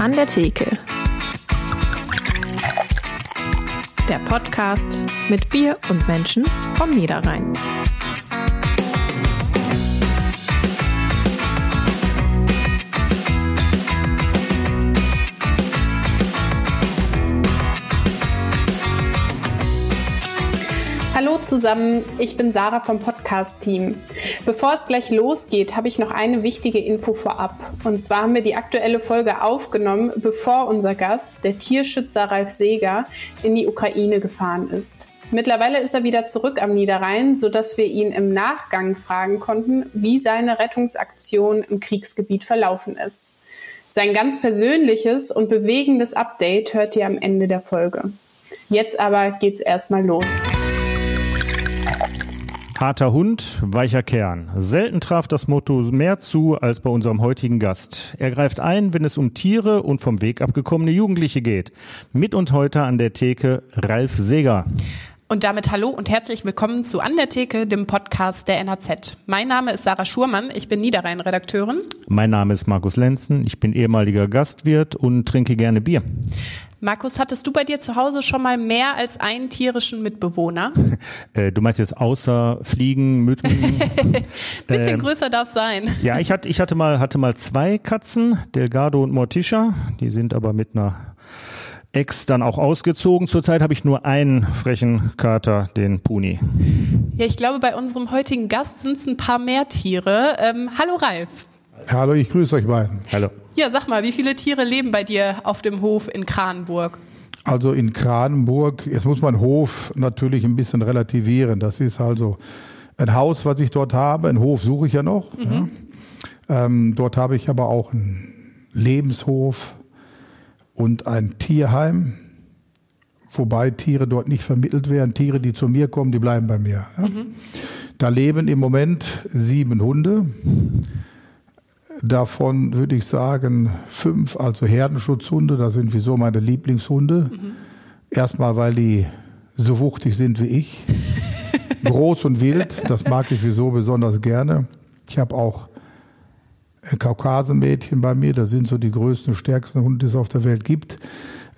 An der Theke. Der Podcast mit Bier und Menschen vom Niederrhein. Zusammen, ich bin Sarah vom Podcast-Team. Bevor es gleich losgeht, habe ich noch eine wichtige Info vorab. Und zwar haben wir die aktuelle Folge aufgenommen, bevor unser Gast, der Tierschützer Ralf Seeger, in die Ukraine gefahren ist. Mittlerweile ist er wieder zurück am Niederrhein, sodass wir ihn im Nachgang fragen konnten, wie seine Rettungsaktion im Kriegsgebiet verlaufen ist. Sein ganz persönliches und bewegendes Update hört ihr am Ende der Folge. Jetzt aber geht's erstmal los. Harter Hund, weicher Kern. Selten traf das Motto mehr zu als bei unserem heutigen Gast. Er greift ein, wenn es um Tiere und vom Weg abgekommene Jugendliche geht. Mit und heute an der Theke Ralf Seger. Und damit hallo und herzlich willkommen zu An der Theke, dem Podcast der NHZ. Mein Name ist Sarah Schurmann, ich bin Niederrhein-Redakteurin. Mein Name ist Markus Lenzen, ich bin ehemaliger Gastwirt und trinke gerne Bier. Markus, hattest du bei dir zu Hause schon mal mehr als einen tierischen Mitbewohner? Äh, du meinst jetzt außer Fliegen, Mücken? Bisschen ähm, größer darf sein. Ja, ich hatte, ich hatte mal, hatte mal zwei Katzen, Delgado und Morticia. Die sind aber mit einer Ex dann auch ausgezogen. Zurzeit habe ich nur einen frechen Kater, den Puni. Ja, ich glaube, bei unserem heutigen Gast sind es ein paar mehr Tiere. Ähm, hallo Ralf. Hallo, ich grüße euch beiden. Hallo. Ja, sag mal, wie viele Tiere leben bei dir auf dem Hof in Kranenburg? Also in Kranenburg, jetzt muss man Hof natürlich ein bisschen relativieren. Das ist also ein Haus, was ich dort habe. Ein Hof suche ich ja noch. Mhm. Ja. Ähm, dort habe ich aber auch einen Lebenshof und ein Tierheim. Wobei Tiere dort nicht vermittelt werden. Tiere, die zu mir kommen, die bleiben bei mir. Ja. Mhm. Da leben im Moment sieben Hunde. Davon würde ich sagen fünf, also Herdenschutzhunde, das sind wieso meine Lieblingshunde. Mhm. Erstmal, weil die so wuchtig sind wie ich. Groß und wild, das mag ich wieso besonders gerne. Ich habe auch ein Kaukasenmädchen bei mir, das sind so die größten, stärksten Hunde, die es auf der Welt gibt.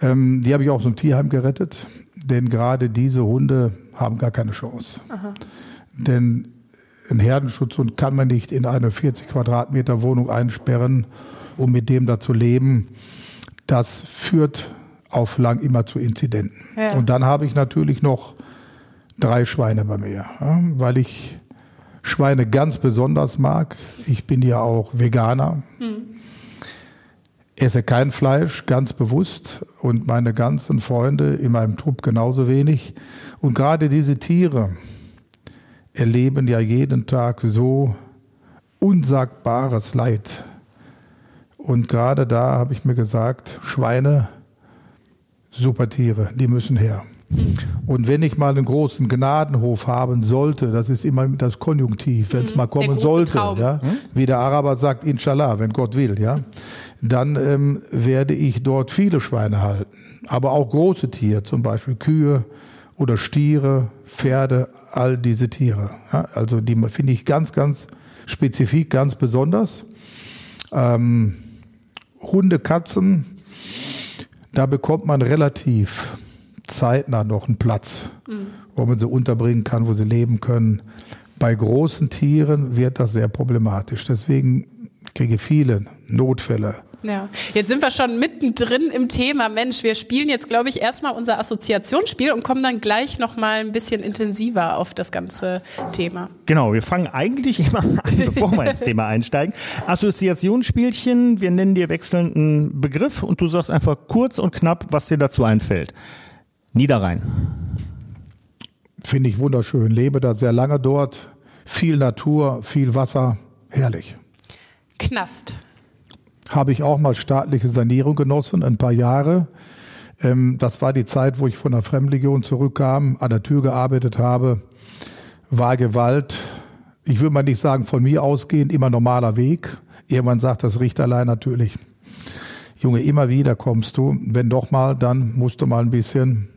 Ähm, die habe ich auch im Tierheim gerettet, denn gerade diese Hunde haben gar keine Chance. Aha. Denn ein Herdenschutzhund kann man nicht in eine 40 Quadratmeter Wohnung einsperren, um mit dem da zu leben. Das führt auf lang immer zu Inzidenten. Ja. Und dann habe ich natürlich noch drei Schweine bei mir, weil ich Schweine ganz besonders mag. Ich bin ja auch Veganer. Hm. Esse kein Fleisch, ganz bewusst. Und meine ganzen Freunde in meinem Trupp genauso wenig. Und gerade diese Tiere, erleben ja jeden Tag so unsagbares Leid. Und gerade da habe ich mir gesagt, Schweine, super Tiere, die müssen her. Und wenn ich mal einen großen Gnadenhof haben sollte, das ist immer das Konjunktiv, wenn es mhm. mal kommen sollte, ja, hm? wie der Araber sagt, Inshallah, wenn Gott will, ja, dann ähm, werde ich dort viele Schweine halten, aber auch große Tiere, zum Beispiel Kühe oder Stiere, Pferde, all diese Tiere. Ja, also die finde ich ganz, ganz spezifisch, ganz besonders. Ähm, Hunde, Katzen, da bekommt man relativ zeitnah noch einen Platz, mhm. wo man sie unterbringen kann, wo sie leben können. Bei großen Tieren wird das sehr problematisch. Deswegen kriege ich viele Notfälle ja, jetzt sind wir schon mittendrin im Thema. Mensch, wir spielen jetzt, glaube ich, erstmal unser Assoziationsspiel und kommen dann gleich nochmal ein bisschen intensiver auf das ganze Thema. Genau, wir fangen eigentlich immer an, bevor wir ins Thema einsteigen. Assoziationsspielchen, wir nennen dir wechselnden Begriff und du sagst einfach kurz und knapp, was dir dazu einfällt. Niederrhein. Finde ich wunderschön. Lebe da sehr lange dort. Viel Natur, viel Wasser. Herrlich. Knast habe ich auch mal staatliche Sanierung genossen, ein paar Jahre. Ähm, das war die Zeit, wo ich von der Fremdlegion zurückkam, an der Tür gearbeitet habe, war Gewalt. Ich würde mal nicht sagen von mir ausgehend, immer normaler Weg. Irgendwann sagt das Richterlein natürlich, Junge, immer wieder kommst du. Wenn doch mal, dann musst du mal ein bisschen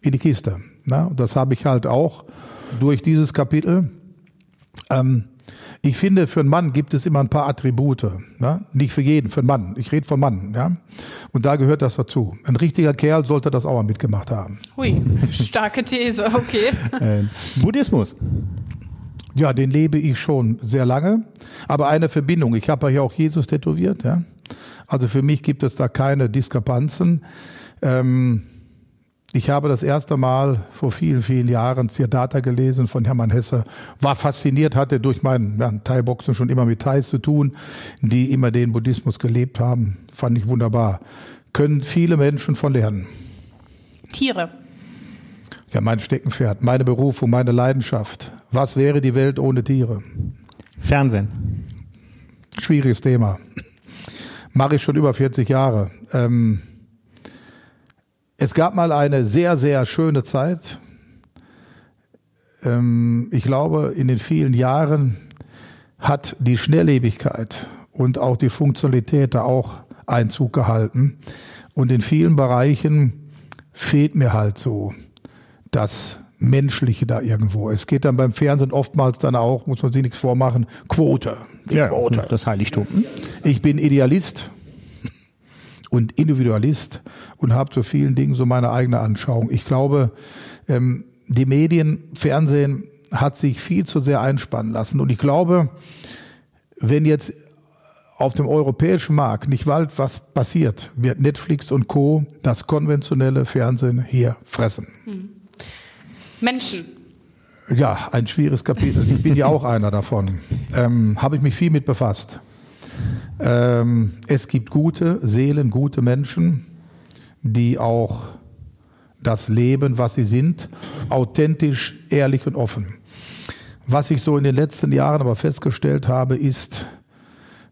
in die Kiste. Na, das habe ich halt auch durch dieses Kapitel. Ähm, ich finde, für einen Mann gibt es immer ein paar Attribute. Ja? Nicht für jeden, für einen Mann. Ich rede von Mann. Ja? Und da gehört das dazu. Ein richtiger Kerl sollte das auch mal mitgemacht haben. Hui, starke These, okay. Äh, Buddhismus. Ja, den lebe ich schon sehr lange. Aber eine Verbindung. Ich habe ja hier auch Jesus tätowiert. Ja? Also für mich gibt es da keine Diskrepanzen. Ähm, ich habe das erste Mal vor vielen, vielen Jahren Zierdata gelesen von Hermann Hesse. War fasziniert, hatte durch mein ja, Thai-Boxen schon immer mit Thais zu tun, die immer den Buddhismus gelebt haben. Fand ich wunderbar. Können viele Menschen von lernen. Tiere. Ja, mein Steckenpferd, meine Berufung, meine Leidenschaft. Was wäre die Welt ohne Tiere? Fernsehen. Schwieriges Thema. Mache ich schon über 40 Jahre. Ähm, es gab mal eine sehr, sehr schöne Zeit. Ähm, ich glaube, in den vielen Jahren hat die Schnelllebigkeit und auch die Funktionalität da auch Einzug gehalten. Und in vielen Bereichen fehlt mir halt so das Menschliche da irgendwo. Es geht dann beim Fernsehen oftmals dann auch, muss man sich nichts vormachen, Quote. Ja, Quote. das Heiligtum. Ich bin Idealist und Individualist und habe zu vielen Dingen so meine eigene Anschauung. Ich glaube, ähm, die Medien, Fernsehen hat sich viel zu sehr einspannen lassen. Und ich glaube, wenn jetzt auf dem europäischen Markt nicht bald was passiert, wird Netflix und Co. das konventionelle Fernsehen hier fressen. Menschen. Ja, ein schwieriges Kapitel. Ich bin ja auch einer davon. Ähm, Habe ich mich viel mit befasst. Ähm, es gibt gute Seelen, gute Menschen, die auch das Leben, was sie sind, authentisch, ehrlich und offen. Was ich so in den letzten Jahren aber festgestellt habe, ist,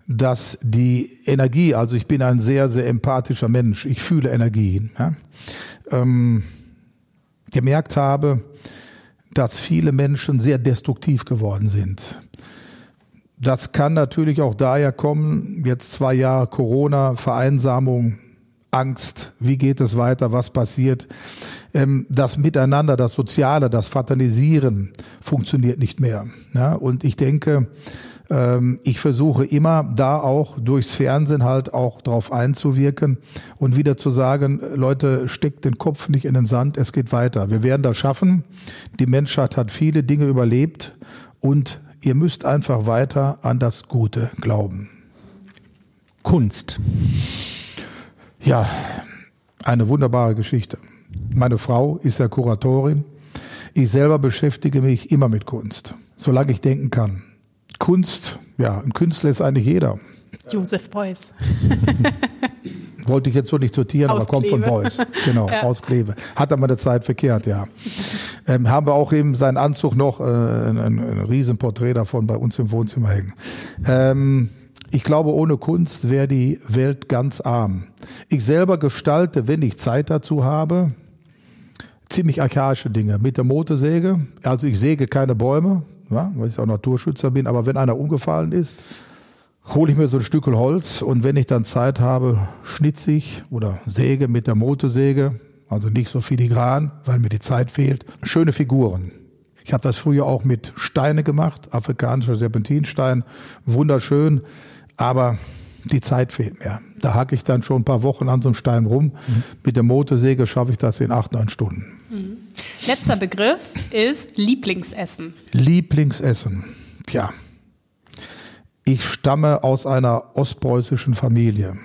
dass die Energie, also ich bin ein sehr, sehr empathischer Mensch, ich fühle Energien, ja, ähm, gemerkt habe, dass viele Menschen sehr destruktiv geworden sind. Das kann natürlich auch daher kommen, jetzt zwei Jahre Corona, Vereinsamung, Angst, wie geht es weiter, was passiert. Ähm, das Miteinander, das Soziale, das Fraternisieren funktioniert nicht mehr. Und ich denke, ähm, ich versuche immer da auch durchs Fernsehen halt auch drauf einzuwirken und wieder zu sagen, Leute, steckt den Kopf nicht in den Sand, es geht weiter. Wir werden das schaffen. Die Menschheit hat viele Dinge überlebt und ihr müsst einfach weiter an das Gute glauben. Kunst. Ja, eine wunderbare Geschichte. Meine Frau ist ja Kuratorin. Ich selber beschäftige mich immer mit Kunst, solange ich denken kann. Kunst, ja, ein Künstler ist eigentlich jeder. Josef Beuys. Wollte ich jetzt so nicht zitieren, aber kommt von. Beuys. Genau, Ja. aus Kleve. Hat er mal eine Zeit verkehrt, ja. Ähm, haben wir auch eben seinen Anzug noch, äh, ein, ein, Riesenporträt davon bei uns im Wohnzimmer hängen. Ähm, ich glaube, ohne Kunst wäre die Welt ganz arm. Ich selber gestalte, wenn ich Zeit dazu habe, ziemlich archaische Dinge. Mit der Motorsäge, also ich säge keine Bäume, ja, weil ich auch Naturschützer bin, aber wenn einer umgefallen ist, hole ich mir so ein Stück Holz und wenn ich dann Zeit habe, schnitze ich oder säge mit der Motorsäge, also nicht so filigran, weil mir die Zeit fehlt, schöne Figuren. Ich habe das früher auch mit Steine gemacht, afrikanischer Serpentinstein, wunderschön, aber die Zeit fehlt mir. Da hacke ich dann schon ein paar Wochen an so einem Stein rum. Mit der Motorsäge schaffe ich das in acht, neun Stunden. Letzter Begriff ist Lieblingsessen. Lieblingsessen. Tja, ich stamme aus einer ostpreußischen Familie.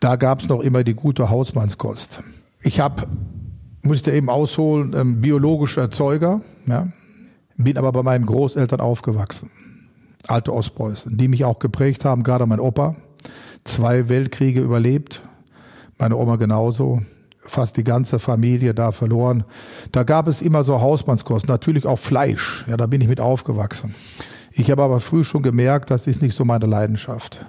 Da gab es noch immer die gute Hausmannskost. Ich habe, muss ich da eben ausholen, ähm, biologischer Erzeuger, ja, bin aber bei meinen Großeltern aufgewachsen. Alte Ostpreußen, die mich auch geprägt haben, gerade mein Opa. Zwei Weltkriege überlebt, meine Oma genauso, fast die ganze Familie da verloren. Da gab es immer so Hausmannskost, natürlich auch Fleisch, ja, da bin ich mit aufgewachsen. Ich habe aber früh schon gemerkt, das ist nicht so meine Leidenschaft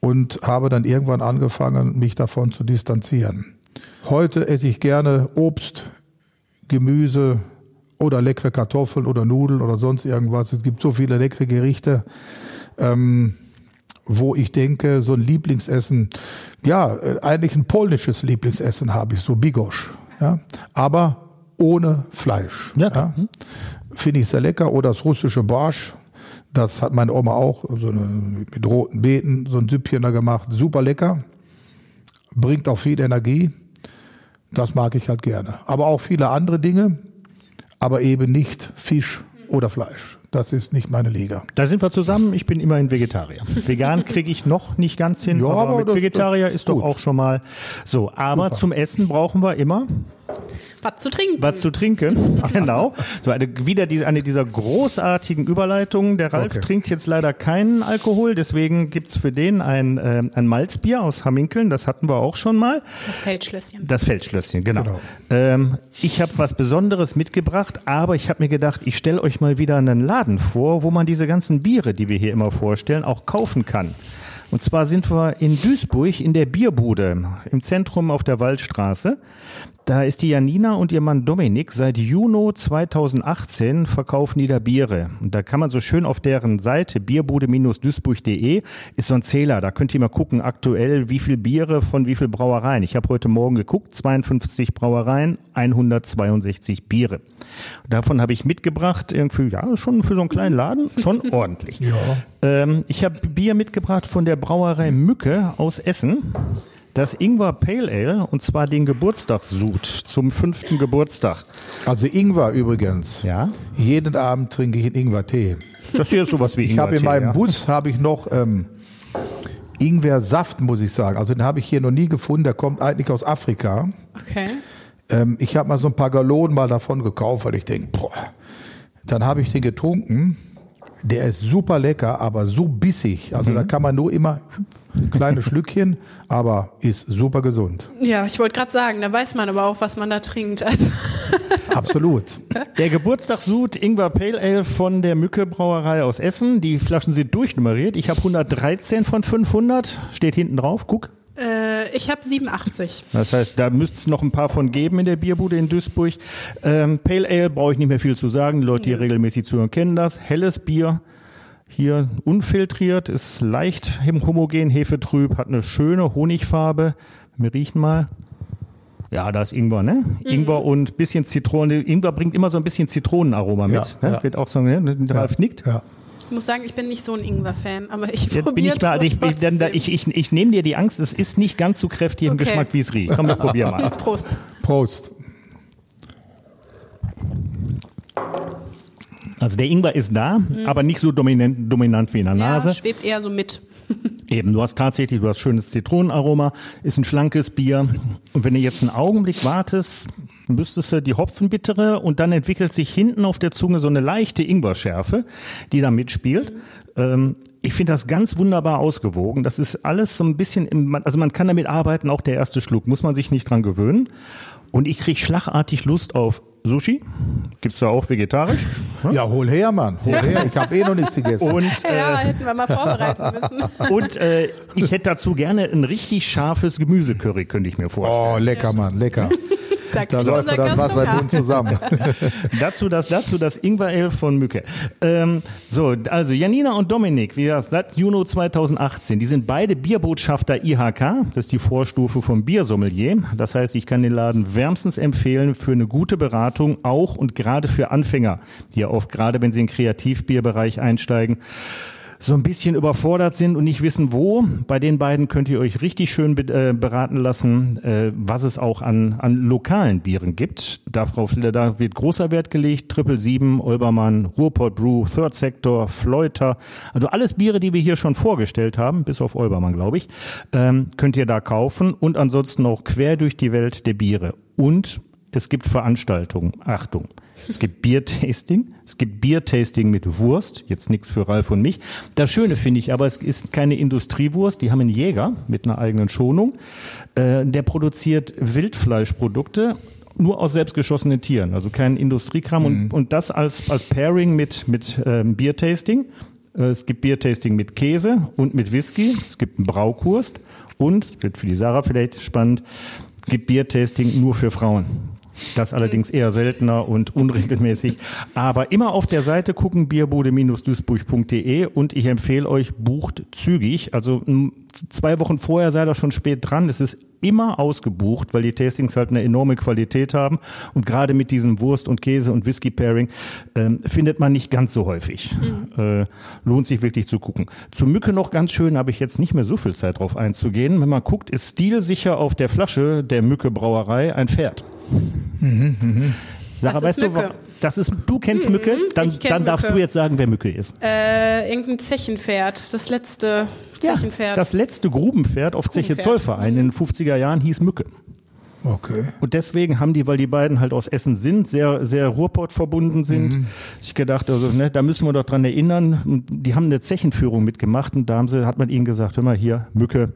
und habe dann irgendwann angefangen, mich davon zu distanzieren. Heute esse ich gerne Obst, Gemüse oder leckere Kartoffeln oder Nudeln oder sonst irgendwas. Es gibt so viele leckere Gerichte, ähm, wo ich denke, so ein Lieblingsessen, ja, eigentlich ein polnisches Lieblingsessen habe ich, so Bigosch, ja, aber ohne Fleisch. Ja, klar. Finde ich sehr lecker. Oder das russische Barsch, das hat meine Oma auch, so eine, mit roten Beeten, so ein Süppchen da gemacht, super lecker. bringt auch viel Energie. Das mag ich halt gerne. Aber auch viele andere Dinge, aber eben nicht Fisch oder Fleisch. Das ist nicht meine Liga. Da sind wir zusammen. Ich bin immerhin Vegetarier. Vegan kriege ich noch nicht ganz hin, Ja, aber, aber mit Vegetarier das- ist doch auch schon mal so. Aber Super. zum Essen brauchen wir immer Was zu trinken. was zu trinken. genau. So eine, wieder die, eine dieser großartigen Überleitungen. Der Ralf Okay. trinkt jetzt leider keinen Alkohol, deswegen gibt's für den ein, ähm, ein Malzbier aus Hamminkeln. Das hatten wir auch schon mal. das Feldschlösschen. Das Feldschlösschen, genau. Genau. Ähm, ich habe was Besonderes mitgebracht, aber ich habe mir gedacht, ich stelle euch mal wieder einen Laden vor, wo man diese ganzen Biere, die wir hier immer vorstellen, auch kaufen kann. Und zwar sind wir in Duisburg in der Bierbude im Zentrum auf der Waldstraße. Da ist die Janina und ihr Mann Dominik seit Juni 2018 verkaufen die da Biere. Und da kann man so schön auf deren Seite bierbude-duisburg.de ist so ein Zähler. Da könnt ihr mal gucken aktuell, wie viel Biere von wie viel Brauereien. Ich habe heute Morgen geguckt, 52 Brauereien, 162 Biere. Davon habe ich mitgebracht, irgendwie, ja, schon für so einen kleinen Laden, schon ordentlich. Ja. Ähm, ich habe Bier mitgebracht von der Brauerei Mücke aus Essen. Das Ingwer Pale Ale und zwar den Geburtstagssud zum fünften Geburtstag. Also Ingwer übrigens. Ja, Jeden Abend trinke ich einen Ingwer-Tee. das hier ist sowas wie Ich habe in meinem ja. Bus habe ich noch ähm, Ingwer-Saft, muss ich sagen. Also den habe ich hier noch nie gefunden. Der kommt eigentlich aus Afrika. Okay. Ähm, ich habe mal so ein paar Gallonen mal davon gekauft, weil ich denke, boah. Dann habe ich den getrunken. Der ist super lecker, aber so bissig. Also da kann man nur immer kleine Schlückchen, aber ist super gesund. Ja, ich wollte gerade sagen, da weiß man aber auch, was man da trinkt. Also, Absolut. Der Geburtstagssud Ingwer Pale Ale von der Mücke Brauerei aus Essen. Die Flaschen sind durchnummeriert. Ich habe 113 von 500. Steht hinten drauf. Guck. Äh, ich habe 87. Das heißt, da müsste es noch ein paar von geben in der Bierbude in Duisburg. Ähm, Pale Ale brauche ich nicht mehr viel zu sagen. Die Leute, die hier regelmäßig zuhören, kennen das. Helles Bier. Hier unfiltriert, ist leicht homogen, hefetrüb, hat eine schöne Honigfarbe. Wir riechen mal. Ja, da ist Ingwer, ne? Ingwer und bisschen Zitrone. Ingwer bringt immer so ein bisschen Zitronenaroma mit. Ja, ne? ja. Wird auch so, ne? Ralf nickt. Ja. Ich muss sagen, ich bin nicht so ein Ingwer-Fan, aber ich Jetzt bin probiere ich also ich, ich, ich, ich, ich nehme dir die Angst, es ist nicht ganz so kräftig im Okay. Geschmack, wie es riecht. Komm, wir probieren mal. Prost. Prost. Also der Ingwer ist da, aber nicht so dominant, dominant wie in der Ja, Nase. schwebt eher so mit. Eben, du hast tatsächlich, du hast schönes Zitronenaroma, ist ein schlankes Bier. Und wenn du jetzt einen Augenblick wartest, müsstest du die Hopfenbittere und dann entwickelt sich hinten auf der Zunge so eine leichte Ingwerschärfe, die da mitspielt. Ähm, ich finde das ganz wunderbar ausgewogen. Das ist alles so ein bisschen, im, also man kann damit arbeiten, auch der erste Schluck, muss man sich nicht dran gewöhnen. Und ich kriege schlagartig Lust auf Sushi. Gibt's ja auch vegetarisch. Ja, hol her, Mann. Hol her. Ich habe eh noch nichts gegessen. Und Ja, hätten wir mal vorbereiten müssen. Und äh, ich hätte dazu gerne ein richtig scharfes Gemüsecurry, könnte ich mir vorstellen. Oh, lecker, Mann, lecker. Da, läuft das Wasser im. Mund zusammen. Dazu das, dazu das Ingwer Ale von Mücke. Ähm, so, also Janina und Dominik, wie gesagt, seit Juni 2018, die sind beide Bierbotschafter IHK, das ist die Vorstufe vom Biersommelier. Das heißt, ich kann den Laden wärmstens empfehlen für eine gute Beratung, auch und gerade für Anfänger, die ja oft, gerade wenn sie in den Kreativbierbereich einsteigen, so ein bisschen überfordert sind und nicht wissen, wo. Bei den beiden könnt ihr euch richtig schön äh, beraten lassen, äh, was es auch an, an lokalen Bieren gibt. Darauf da wird großer Wert gelegt. Triple Sieben, Olbermann, Ruhrpott Brew, Third Sector, Fleuter. Also alles Biere, die wir hier schon vorgestellt haben, bis auf Olbermann, glaube ich, ähm, könnt ihr da kaufen und ansonsten auch quer durch die Welt der Biere. Und es gibt Veranstaltungen. Achtung. Es gibt Biertasting. Es gibt Biertasting mit Wurst. Jetzt nichts für Ralf und mich. Das Schöne finde ich aber, es ist keine Industriewurst. Die haben einen Jäger mit einer eigenen Schonung. Äh, der produziert Wildfleischprodukte nur aus selbstgeschossenen Tieren. Also kein Industriekram. Und, und das als, als Pairing mit, mit ähm, Biertasting. Äh, Es gibt Biertasting mit Käse und mit Whisky. Es gibt einen Braukurst. Und, wird für die Sarah vielleicht spannend, es gibt Biertasting nur für Frauen. Das allerdings eher seltener und unregelmäßig. Aber immer auf der Seite gucken, bierbude-duisburg.de und ich empfehle euch, bucht zügig. Also zwei Wochen vorher sei das schon spät dran. Es ist immer ausgebucht, weil die Tastings halt eine enorme Qualität haben. Und gerade mit diesem Wurst- und Käse- und Whisky-Pairing ähm, findet man nicht ganz so häufig. Mhm. Äh, lohnt sich wirklich zu gucken. Zu Mücke noch ganz schön, habe ich jetzt nicht mehr so viel Zeit drauf einzugehen. Wenn man guckt, ist stilsicher auf der Flasche der Mücke Brauerei ein Pferd. Mhm. Sarah, weißt Mücke. du, das ist, du kennst mhm, Mücke, dann, dann darfst du jetzt sagen, wer Mücke ist. Äh, irgendein Zechenpferd, das letzte Zechenpferd. Ja, das letzte Grubenpferd auf Zeche Zollverein in den 50er Jahren hieß Mücke. Okay. Und deswegen haben die, weil die beiden halt aus Essen sind, sehr, sehr Ruhrpott verbunden sind, mhm. sich gedacht, also, ne, da müssen wir doch dran erinnern. Die haben eine Zechenführung mitgemacht und da haben sie, hat man ihnen gesagt, hör mal hier, Mücke,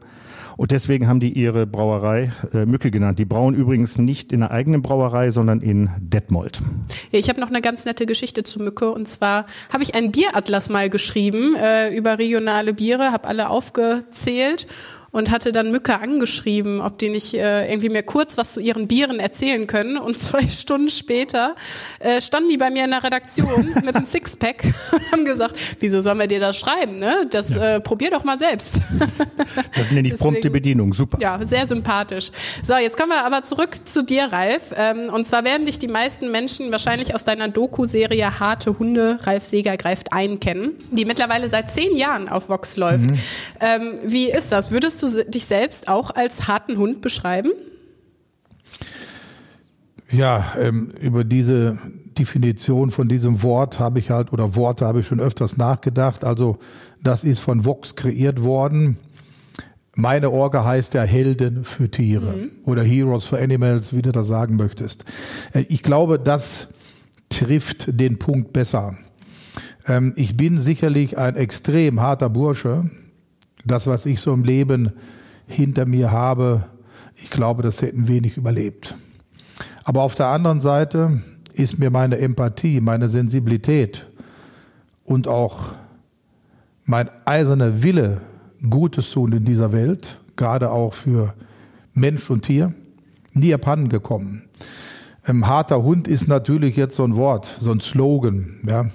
und deswegen haben die ihre Brauerei äh, Mücke genannt. Die brauen übrigens nicht in der eigenen Brauerei, sondern in Detmold. Ja, ich habe noch eine ganz nette Geschichte zu Mücke. Und zwar habe ich einen Bieratlas mal geschrieben äh, über regionale Biere, habe alle aufgezählt und hatte dann Mücke angeschrieben, ob die nicht äh, irgendwie mir kurz was zu ihren Bieren erzählen können. Und zwei Stunden später äh, standen die bei mir in der Redaktion mit einem Sixpack und haben gesagt, wieso sollen wir dir das schreiben? Ne? Das ja. äh, probier doch mal selbst. das nenne ich prompte Bedienung, super. Ja, sehr sympathisch. So, jetzt kommen wir aber zurück zu dir, Ralf. Ähm, und zwar werden dich die meisten Menschen wahrscheinlich aus deiner Doku-Serie Harte Hunde, Ralf Seger greift ein, kennen, die mittlerweile seit zehn Jahren auf Vox läuft. Mhm. Ähm, wie ist das? Würdest du du dich selbst auch als harten Hund beschreiben? Ja, ähm, über diese Definition von diesem Wort habe ich halt, oder Worte habe ich schon öfters nachgedacht. Also das ist von Vox kreiert worden. Meine Orga heißt ja Helden für Tiere mhm. oder Heroes for Animals, wie du das sagen möchtest. Äh, ich glaube, das trifft den Punkt besser. Ähm, ich bin sicherlich ein extrem harter Bursche das, was ich so im Leben hinter mir habe, ich glaube, das hätten wenig überlebt. Aber auf der anderen Seite ist mir meine Empathie, meine Sensibilität und auch mein eiserner Wille, Gutes tun in dieser Welt, gerade auch für Mensch und Tier, nie abhanden gekommen. Ein harter Hund ist natürlich jetzt so ein Wort, so ein Slogan. Ja.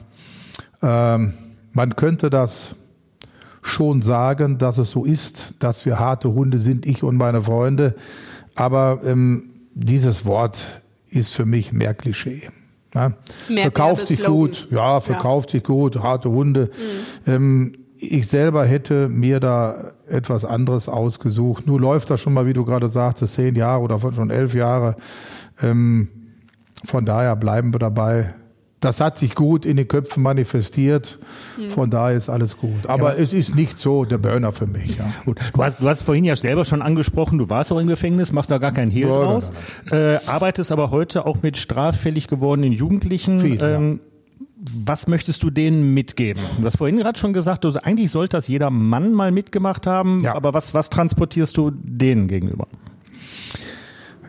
Ähm, man könnte das schon sagen, dass es so ist, dass wir harte Hunde sind, ich und meine Freunde. Aber ähm, dieses Wort ist für mich mehr Klischee. Ja? Mehr verkauft sich gut, ja, verkauft ja. sich gut, harte Hunde. Mhm. Ähm, ich selber hätte mir da etwas anderes ausgesucht. Nur läuft das schon mal, wie du gerade sagtest, zehn Jahre oder schon elf Jahre. Ähm, von daher bleiben wir dabei, das hat sich gut in den Köpfen manifestiert. Von daher ist alles gut. Aber ja. es ist nicht so der Burner für mich. Ja. Gut. Du, hast, du hast vorhin ja selber schon angesprochen, du warst auch im Gefängnis, machst da gar keinen Hehl ja, draus. Äh, arbeitest aber heute auch mit straffällig gewordenen Jugendlichen. Viel, ähm, was möchtest du denen mitgeben? Du hast vorhin gerade schon gesagt, du, eigentlich sollte das jeder Mann mal mitgemacht haben, ja. aber was, was transportierst du denen gegenüber?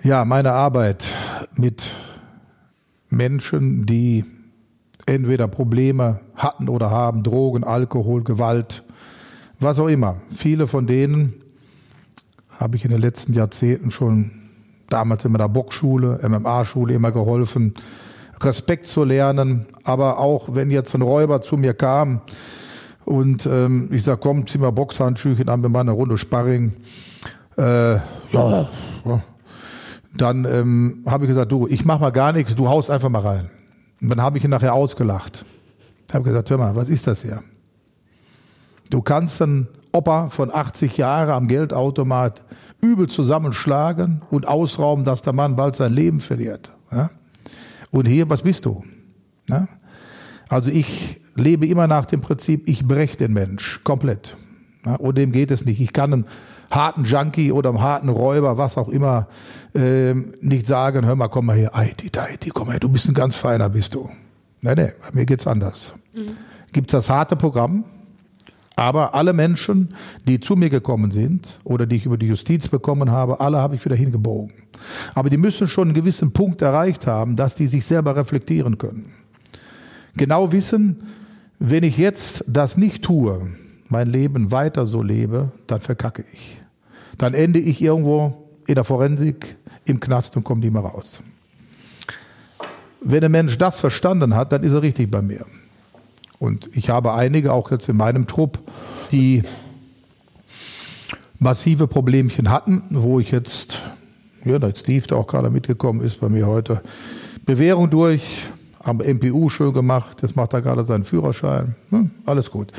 Ja, meine Arbeit mit Menschen, die entweder Probleme hatten oder haben, Drogen, Alkohol, Gewalt, was auch immer. Viele von denen habe ich in den letzten Jahrzehnten schon damals in meiner Boxschule, MMA-Schule immer geholfen, Respekt zu lernen. Aber auch wenn jetzt ein Räuber zu mir kam und ähm, ich sage, komm, zieh mal Boxhandschuhe an, wir machen eine Runde Sparring. Äh, ja, dann ähm, habe ich gesagt, du, ich mach mal gar nichts, du haust einfach mal rein. Und dann habe ich ihn nachher ausgelacht. Ich habe gesagt, hör mal, was ist das hier? Du kannst einen Opa von 80 Jahren am Geldautomat übel zusammenschlagen und ausrauben, dass der Mann bald sein Leben verliert. Ja? Und hier, was bist du? Ja? Also ich lebe immer nach dem Prinzip, ich breche den Mensch komplett. Ja? Und dem geht es nicht. Ich kann einen harten Junkie oder einem harten Räuber, was auch immer, äh, nicht sagen, hör mal, komm mal her, Eiti, Eiti, komm mal her, du bist ein ganz feiner, bist du. Nein, nein, bei mir geht's anders. Mhm. Gibt's das harte Programm, aber alle Menschen, die zu mir gekommen sind oder die ich über die Justiz bekommen habe, alle habe ich wieder hingebogen. Aber die müssen schon einen gewissen Punkt erreicht haben, dass die sich selber reflektieren können. Genau wissen, wenn ich jetzt das nicht tue, mein Leben weiter so lebe, dann verkacke ich dann ende ich irgendwo in der Forensik im Knast und komme nie mehr raus. wenn ein Mensch das verstanden hat, dann ist er richtig bei mir. Und ich habe einige auch jetzt in meinem Trupp, die massive Problemchen hatten, wo ich jetzt, ja, da Steve da auch gerade mitgekommen ist bei mir heute, Bewährung durch, am MPU schön gemacht, jetzt macht er gerade seinen Führerschein, hm, alles gut.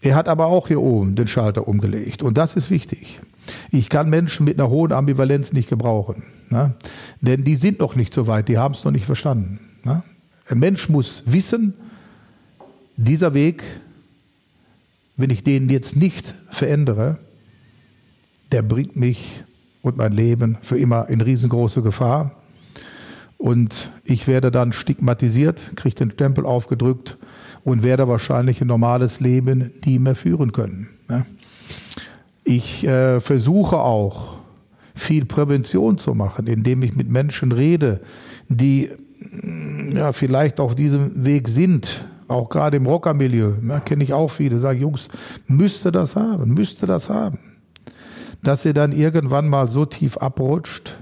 Er hat aber auch hier oben den Schalter umgelegt und das ist wichtig. Ich kann Menschen mit einer hohen Ambivalenz nicht gebrauchen, ne? denn die sind noch nicht so weit, die haben es noch nicht verstanden. Ne? Ein Mensch muss wissen, dieser Weg, wenn ich den jetzt nicht verändere, der bringt mich und mein Leben für immer in riesengroße Gefahr. Und ich werde dann stigmatisiert, kriege den Stempel aufgedrückt und werde wahrscheinlich ein normales Leben nie mehr führen können. Ne? Ich äh, versuche auch viel Prävention zu machen, indem ich mit Menschen rede, die mm, ja, vielleicht auf diesem Weg sind, auch gerade im Rockermilieu, ja, kenne ich auch viele, sagen, Jungs, müsste das haben, müsste das haben. Dass ihr dann irgendwann mal so tief abrutscht,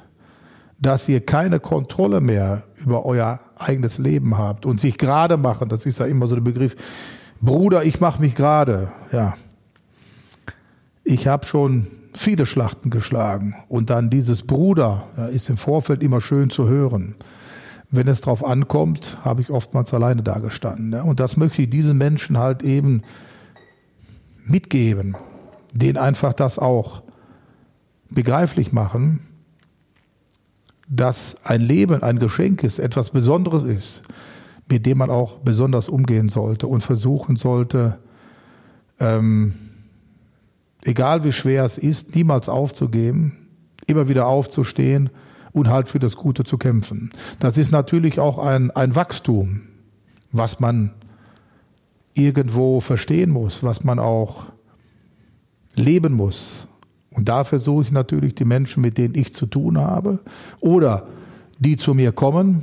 dass ihr keine Kontrolle mehr über euer eigenes Leben habt und sich gerade machen, das ist ja immer so der Begriff, Bruder, ich mache mich gerade, ja, ich habe schon viele Schlachten geschlagen und dann dieses Bruder ja, ist im Vorfeld immer schön zu hören. Wenn es drauf ankommt, habe ich oftmals alleine dagestanden. Ja. Und das möchte ich diesen Menschen halt eben mitgeben, denen einfach das auch begreiflich machen, dass ein Leben ein Geschenk ist, etwas Besonderes ist, mit dem man auch besonders umgehen sollte und versuchen sollte, ähm, egal wie schwer es ist, niemals aufzugeben, immer wieder aufzustehen und halt für das Gute zu kämpfen. Das ist natürlich auch ein, ein Wachstum, was man irgendwo verstehen muss, was man auch leben muss. Und da versuche ich natürlich die Menschen, mit denen ich zu tun habe oder die zu mir kommen,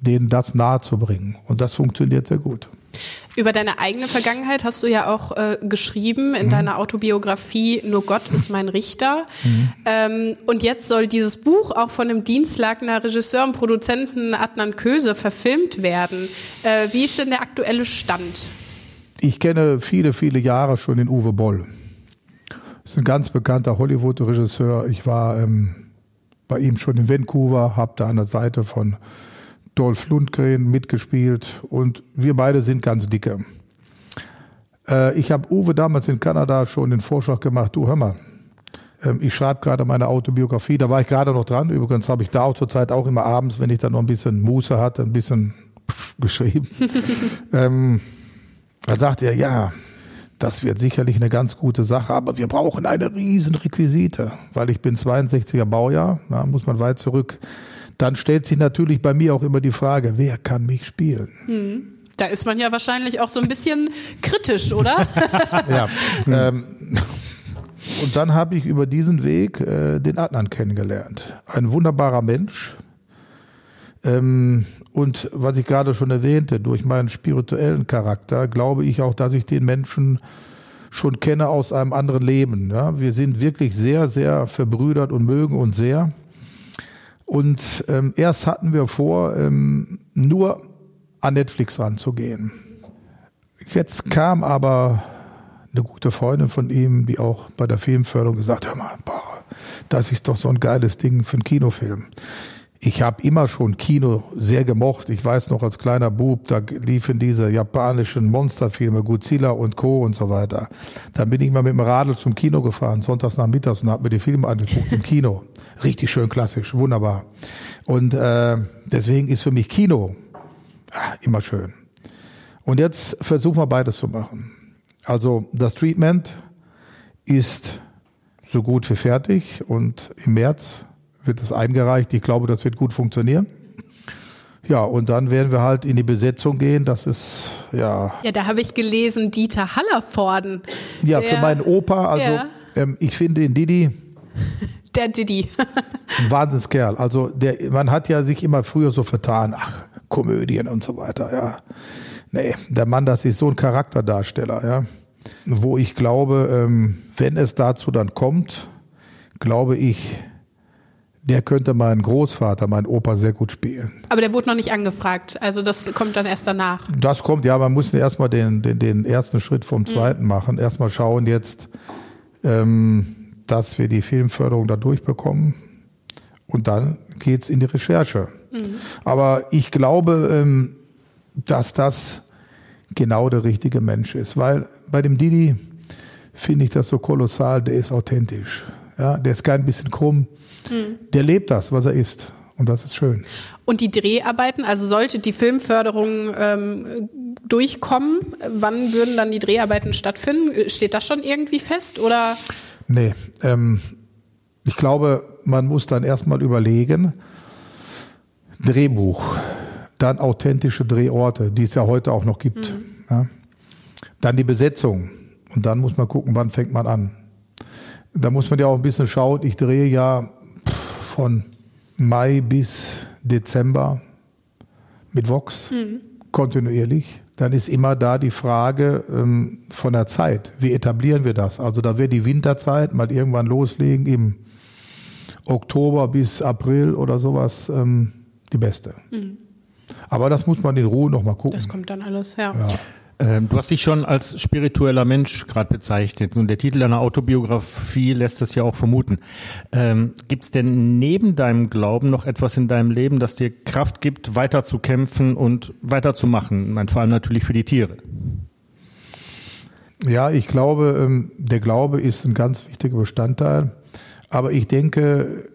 denen das nahezubringen. Und das funktioniert sehr gut. Über deine eigene Vergangenheit hast du ja auch äh, geschrieben in mhm. deiner Autobiografie Nur Gott ist mein Richter. Mhm. Ähm, und jetzt soll dieses Buch auch von dem Dienstlagener Regisseur und Produzenten Adnan Köse verfilmt werden. Äh, wie ist denn der aktuelle Stand? Ich kenne viele, viele Jahre schon den Uwe Boll. Das ist ein ganz bekannter Hollywood-Regisseur. Ich war ähm, bei ihm schon in Vancouver, habe da an der Seite von Dolph Lundgren mitgespielt und wir beide sind ganz dicke. Äh, ich habe Uwe damals in Kanada schon den Vorschlag gemacht, du hör mal, ähm, ich schreibe gerade meine Autobiografie, da war ich gerade noch dran. Übrigens habe ich da auch zurzeit auch immer abends, wenn ich dann noch ein bisschen Muße hatte, ein bisschen geschrieben. ähm, da sagte er, ja, das wird sicherlich eine ganz gute Sache, aber wir brauchen eine riesen Requisite, weil ich bin 62er Baujahr, da muss man weit zurück dann stellt sich natürlich bei mir auch immer die Frage, wer kann mich spielen? Hm. Da ist man ja wahrscheinlich auch so ein bisschen kritisch, oder? ja. Ähm, und dann habe ich über diesen Weg äh, den Adnan kennengelernt. Ein wunderbarer Mensch. Ähm, und was ich gerade schon erwähnte, durch meinen spirituellen Charakter glaube ich auch, dass ich den Menschen schon kenne aus einem anderen Leben. Ja? Wir sind wirklich sehr, sehr verbrüdert und mögen uns sehr. Und ähm, erst hatten wir vor, ähm, nur an Netflix ranzugehen. Jetzt kam aber eine gute Freundin von ihm, die auch bei der Filmförderung gesagt, hör mal, boah, das ist doch so ein geiles Ding für einen Kinofilm. Ich habe immer schon Kino sehr gemocht. Ich weiß noch als kleiner Bub, da liefen diese japanischen Monsterfilme, Godzilla und Co. und so weiter. Dann bin ich mal mit dem Radl zum Kino gefahren, sonntags nachmittags und habe mir die Filme angeguckt im Kino. Richtig schön klassisch, wunderbar. Und äh, deswegen ist für mich Kino ah, immer schön. Und jetzt versuchen wir beides zu machen. Also das Treatment ist so gut wie fertig und im März wird es eingereicht. Ich glaube, das wird gut funktionieren. Ja, und dann werden wir halt in die Besetzung gehen. Das ist, ja. Ja, da habe ich gelesen, Dieter Hallervorden. Ja, für meinen Opa. Also, ja. ähm, ich finde den Didi der Didi. Ein Wahnsinnskerl. Also der, man hat ja sich immer früher so vertan, ach, Komödien und so weiter, ja. Nee, der Mann, das ist so ein Charakterdarsteller, ja. Wo ich glaube, ähm, wenn es dazu dann kommt, glaube ich, der könnte meinen Großvater, meinen Opa sehr gut spielen. Aber der wurde noch nicht angefragt. Also das kommt dann erst danach. Das kommt, ja, man muss erstmal den, den, den ersten Schritt vom zweiten mhm. machen. Erstmal schauen jetzt, ähm, dass wir die Filmförderung da durchbekommen. Und dann geht's in die Recherche. Mhm. Aber ich glaube, ähm, dass das genau der richtige Mensch ist. Weil bei dem Didi finde ich das so kolossal, der ist authentisch. Ja, der ist kein bisschen krumm hm. Der lebt das, was er ist. Und das ist schön. Und die Dreharbeiten, also sollte die Filmförderung ähm, durchkommen, wann würden dann die Dreharbeiten stattfinden? Steht das schon irgendwie fest oder? Nee, ähm, ich glaube, man muss dann erstmal überlegen, Drehbuch, dann authentische Drehorte, die es ja heute auch noch gibt. Mhm. Ja. Dann die Besetzung. Und dann muss man gucken, wann fängt man an. Da muss man ja auch ein bisschen schauen. Ich drehe ja von Mai bis Dezember mit Vox mhm. kontinuierlich. Dann ist immer da die Frage ähm, von der Zeit. Wie etablieren wir das? Also da wird die Winterzeit mal irgendwann loslegen im Oktober bis April oder sowas ähm, die beste. Mhm. Aber das muss man in Ruhe noch mal gucken. Das kommt dann alles, ja. ja. Ähm, du hast dich schon als spiritueller Mensch gerade bezeichnet und der Titel deiner Autobiografie lässt es ja auch vermuten. Ähm, gibt es denn neben deinem Glauben noch etwas in deinem Leben, das dir Kraft gibt, weiter zu kämpfen und weiterzumachen? Vor allem natürlich für die Tiere. Ja, ich glaube, ähm, der Glaube ist ein ganz wichtiger Bestandteil. Aber ich denke,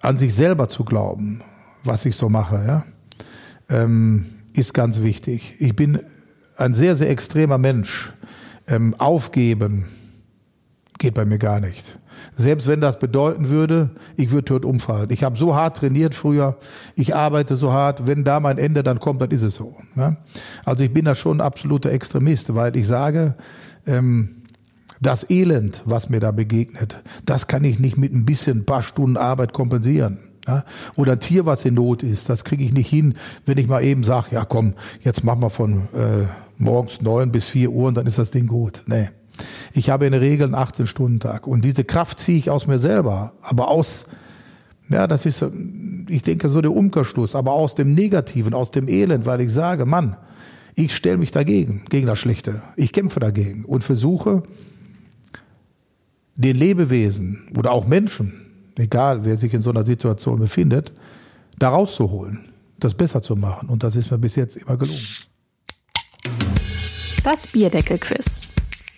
an sich selber zu glauben, was ich so mache, ja, ähm, ist ganz wichtig. Ich bin ein sehr, sehr extremer Mensch. Ähm, aufgeben geht bei mir gar nicht. Selbst wenn das bedeuten würde, ich würde tot umfallen. Ich habe so hart trainiert früher, ich arbeite so hart, wenn da mein Ende dann kommt, dann ist es so. Ne? Also ich bin da schon ein absoluter Extremist, weil ich sage, ähm, das Elend, was mir da begegnet, das kann ich nicht mit ein bisschen ein paar Stunden Arbeit kompensieren. Ja? Oder ein Tier, was in Not ist, das kriege ich nicht hin, wenn ich mal eben sage, ja komm, jetzt machen wir von äh, morgens neun bis vier Uhr und dann ist das Ding gut. Nee. Ich habe in der Regel einen 18-Stunden-Tag und diese Kraft ziehe ich aus mir selber, aber aus, ja, das ist, ich denke, so der Umkehrschluss, aber aus dem Negativen, aus dem Elend, weil ich sage, Mann, ich stelle mich dagegen, gegen das Schlechte. Ich kämpfe dagegen und versuche, den Lebewesen oder auch Menschen, egal wer sich in so einer Situation befindet, da rauszuholen, das besser zu machen. Und das ist mir bis jetzt immer gelungen. Das Bierdeckel-Quiz.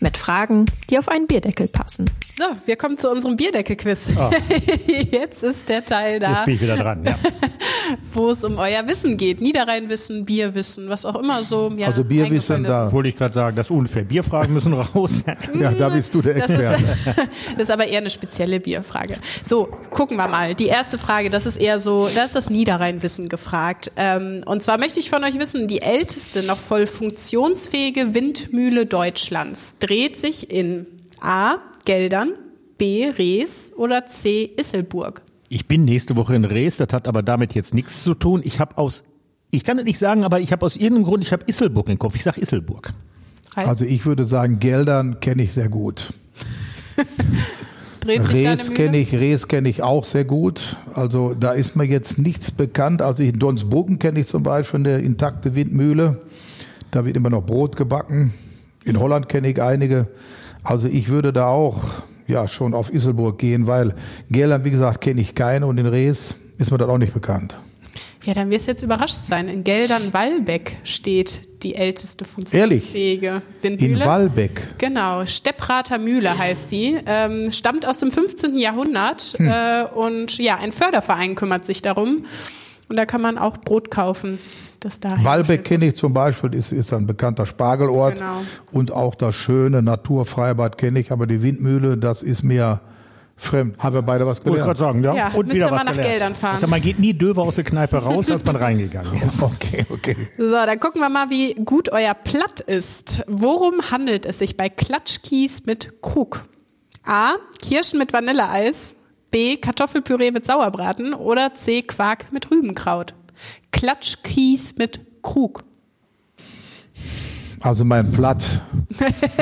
Mit Fragen, die auf einen Bierdeckel passen. So, wir kommen zu unserem Bierdeckel-Quiz. Oh. Jetzt ist der Teil da. Jetzt bin ich wieder dran, ja. wo es um euer Wissen geht. Niederrheinwissen, Bierwissen, was auch immer so. Ja, also Bierwissen da. Wollte ich gerade sagen, das ist unfair. Bierfragen müssen raus. ja, da bist du der Experte. Das ist, das ist aber eher eine spezielle Bierfrage. So, gucken wir mal. Die erste Frage, das ist eher so, da ist das Niederrheinwissen gefragt. Ähm, und zwar möchte ich von euch wissen, die älteste noch voll funktionsfähige Windmühle Deutschlands dreht sich in A. Geldern, B. Rees oder C. Isselburg? Ich bin nächste Woche in Rees, das hat aber damit jetzt nichts zu tun. Ich habe aus, ich kann es nicht sagen, aber ich habe aus irgendeinem Grund, ich habe Isselburg im Kopf. Ich sage Isselburg. Also ich würde sagen, Geldern kenne ich sehr gut. Rees kenne ich, Rees kenne ich auch sehr gut. Also da ist mir jetzt nichts bekannt. Also in Donsbogen kenne ich zum Beispiel eine intakte Windmühle. Da wird immer noch Brot gebacken. In Holland kenne ich einige. Also ich würde da auch ja schon auf Isselburg gehen, weil Gerland, wie gesagt, kenne ich keine und in Rees ist mir das auch nicht bekannt. Ja, dann wirst du jetzt überrascht sein. In Geldern-Wallbeck steht die älteste funktionsfähige Ehrlich? Windmühle. In Wallbeck? Genau, Stepprater Mühle heißt die. Ähm, stammt aus dem 15. Jahrhundert hm. äh, und ja, ein Förderverein kümmert sich darum. Und da kann man auch Brot kaufen das da Walbeck kenne ich zum Beispiel, ist, ist ein bekannter Spargelort. Genau. Und auch das schöne Naturfreibad kenne ich, aber die Windmühle, das ist mir fremd. Haben wir beide was gelernt? Wollte gerade sagen, ja. ja und wieder was nach gelernt. Geldern fahren. Also man geht nie döver aus der Kneipe raus, als man reingegangen ist. Okay, okay. So, dann gucken wir mal, wie gut euer Platt ist. Worum handelt es sich bei Klatschkies mit Krug? A. Kirschen mit Vanilleeis. B. Kartoffelpüree mit Sauerbraten. Oder C. Quark mit Rübenkraut. Klatschkies mit Krug. Also mein Platt,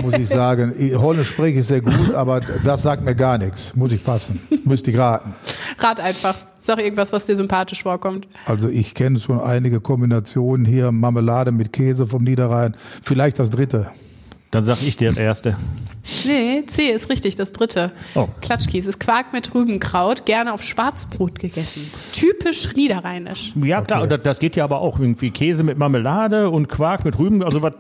muss ich sagen. Holländisch spreche ich sehr gut, aber das sagt mir gar nichts. Muss ich passen. Müsste ich raten. Rat einfach. Sag irgendwas, was dir sympathisch vorkommt. Also ich kenne schon einige Kombinationen hier, Marmelade mit Käse vom Niederrhein. Vielleicht das dritte. Dann sag ich dir erste. Nee, C ist richtig, das dritte. Oh. Klatschkies ist Quark mit Rübenkraut, gerne auf Schwarzbrot gegessen. Typisch niederrheinisch. Ja, klar, das, das geht ja aber auch irgendwie Käse mit Marmelade und Quark mit Rüben, also was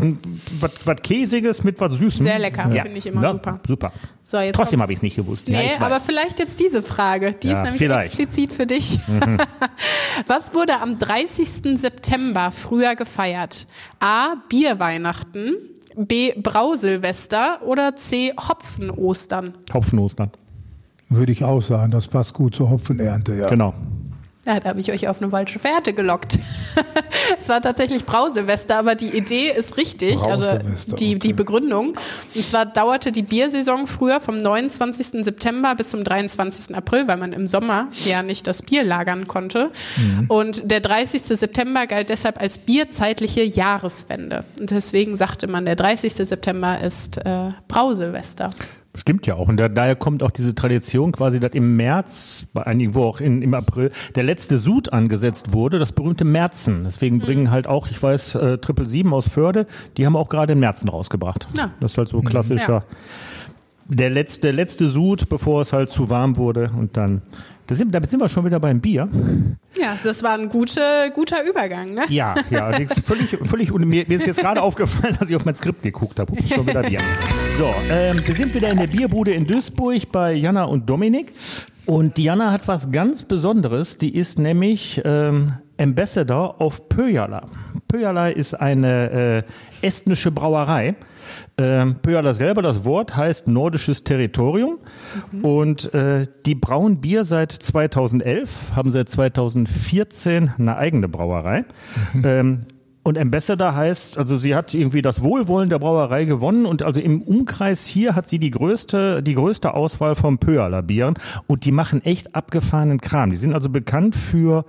was Käsiges mit was Süßem. Sehr lecker, ja. finde ich immer ja, super. Super. So, jetzt Trotzdem habe ich es nicht gewusst. Nee, ja, aber vielleicht jetzt diese Frage. Die Ja, ist nämlich vielleicht. Mhm. explizit für dich. Was wurde am 30. September früher gefeiert? A. Bierweihnachten, B. Brausilvester oder C. Hopfenostern? Hopfenostern. Würde ich auch sagen, das passt gut zur Hopfenernte, ja. Genau. Ja, da habe ich euch auf eine falsche Fährte gelockt. es war tatsächlich Brausilvester, aber die Idee ist richtig, also die, die okay. Begründung. Und zwar dauerte die Biersaison früher vom 29. September bis zum 23. April, weil man im Sommer ja nicht das Bier lagern konnte. Mhm. Und der 30. September galt deshalb als bierzeitliche Jahreswende. Und deswegen sagte man, der 30. September ist äh, Brausilvester. Stimmt ja auch. Und da, daher kommt auch diese Tradition quasi, dass im März, bei einigen, wo auch in, im April, der letzte Sud angesetzt wurde, das berühmte Märzen. Deswegen bringen halt auch, ich weiß, äh, Triple Sieben aus Förde, die haben auch gerade den Märzen rausgebracht. Ja. Das ist halt so klassischer. Ja. Der letzte, letzte Sud, bevor es halt zu warm wurde. Und dann, da sind, damit sind wir schon wieder beim Bier. Ja, das war ein gute, guter Übergang, ne? Ja, ja, völlig, völlig, und mir, ist jetzt gerade aufgefallen, dass ich auf mein Skript geguckt habe. Ups, schon wieder Bier. So, ähm, wir sind wieder in der Bierbude in Duisburg bei Jana und Dominik. Und die Jana hat was ganz Besonderes. Die ist nämlich ähm, Ambassador auf Pöjala. Pöjala ist eine äh, estnische Brauerei. Ähm, Pöjala selber, das Wort heißt nordisches Territorium. Und äh, die brauen Bier seit 2011, haben seit 2014 eine eigene Brauerei. Ähm, und Ambassador heißt, also sie hat irgendwie das Wohlwollen der Brauerei gewonnen und also im Umkreis hier hat sie die größte, die größte Auswahl von Pöaler Bieren und die machen echt abgefahrenen Kram. Die sind also bekannt für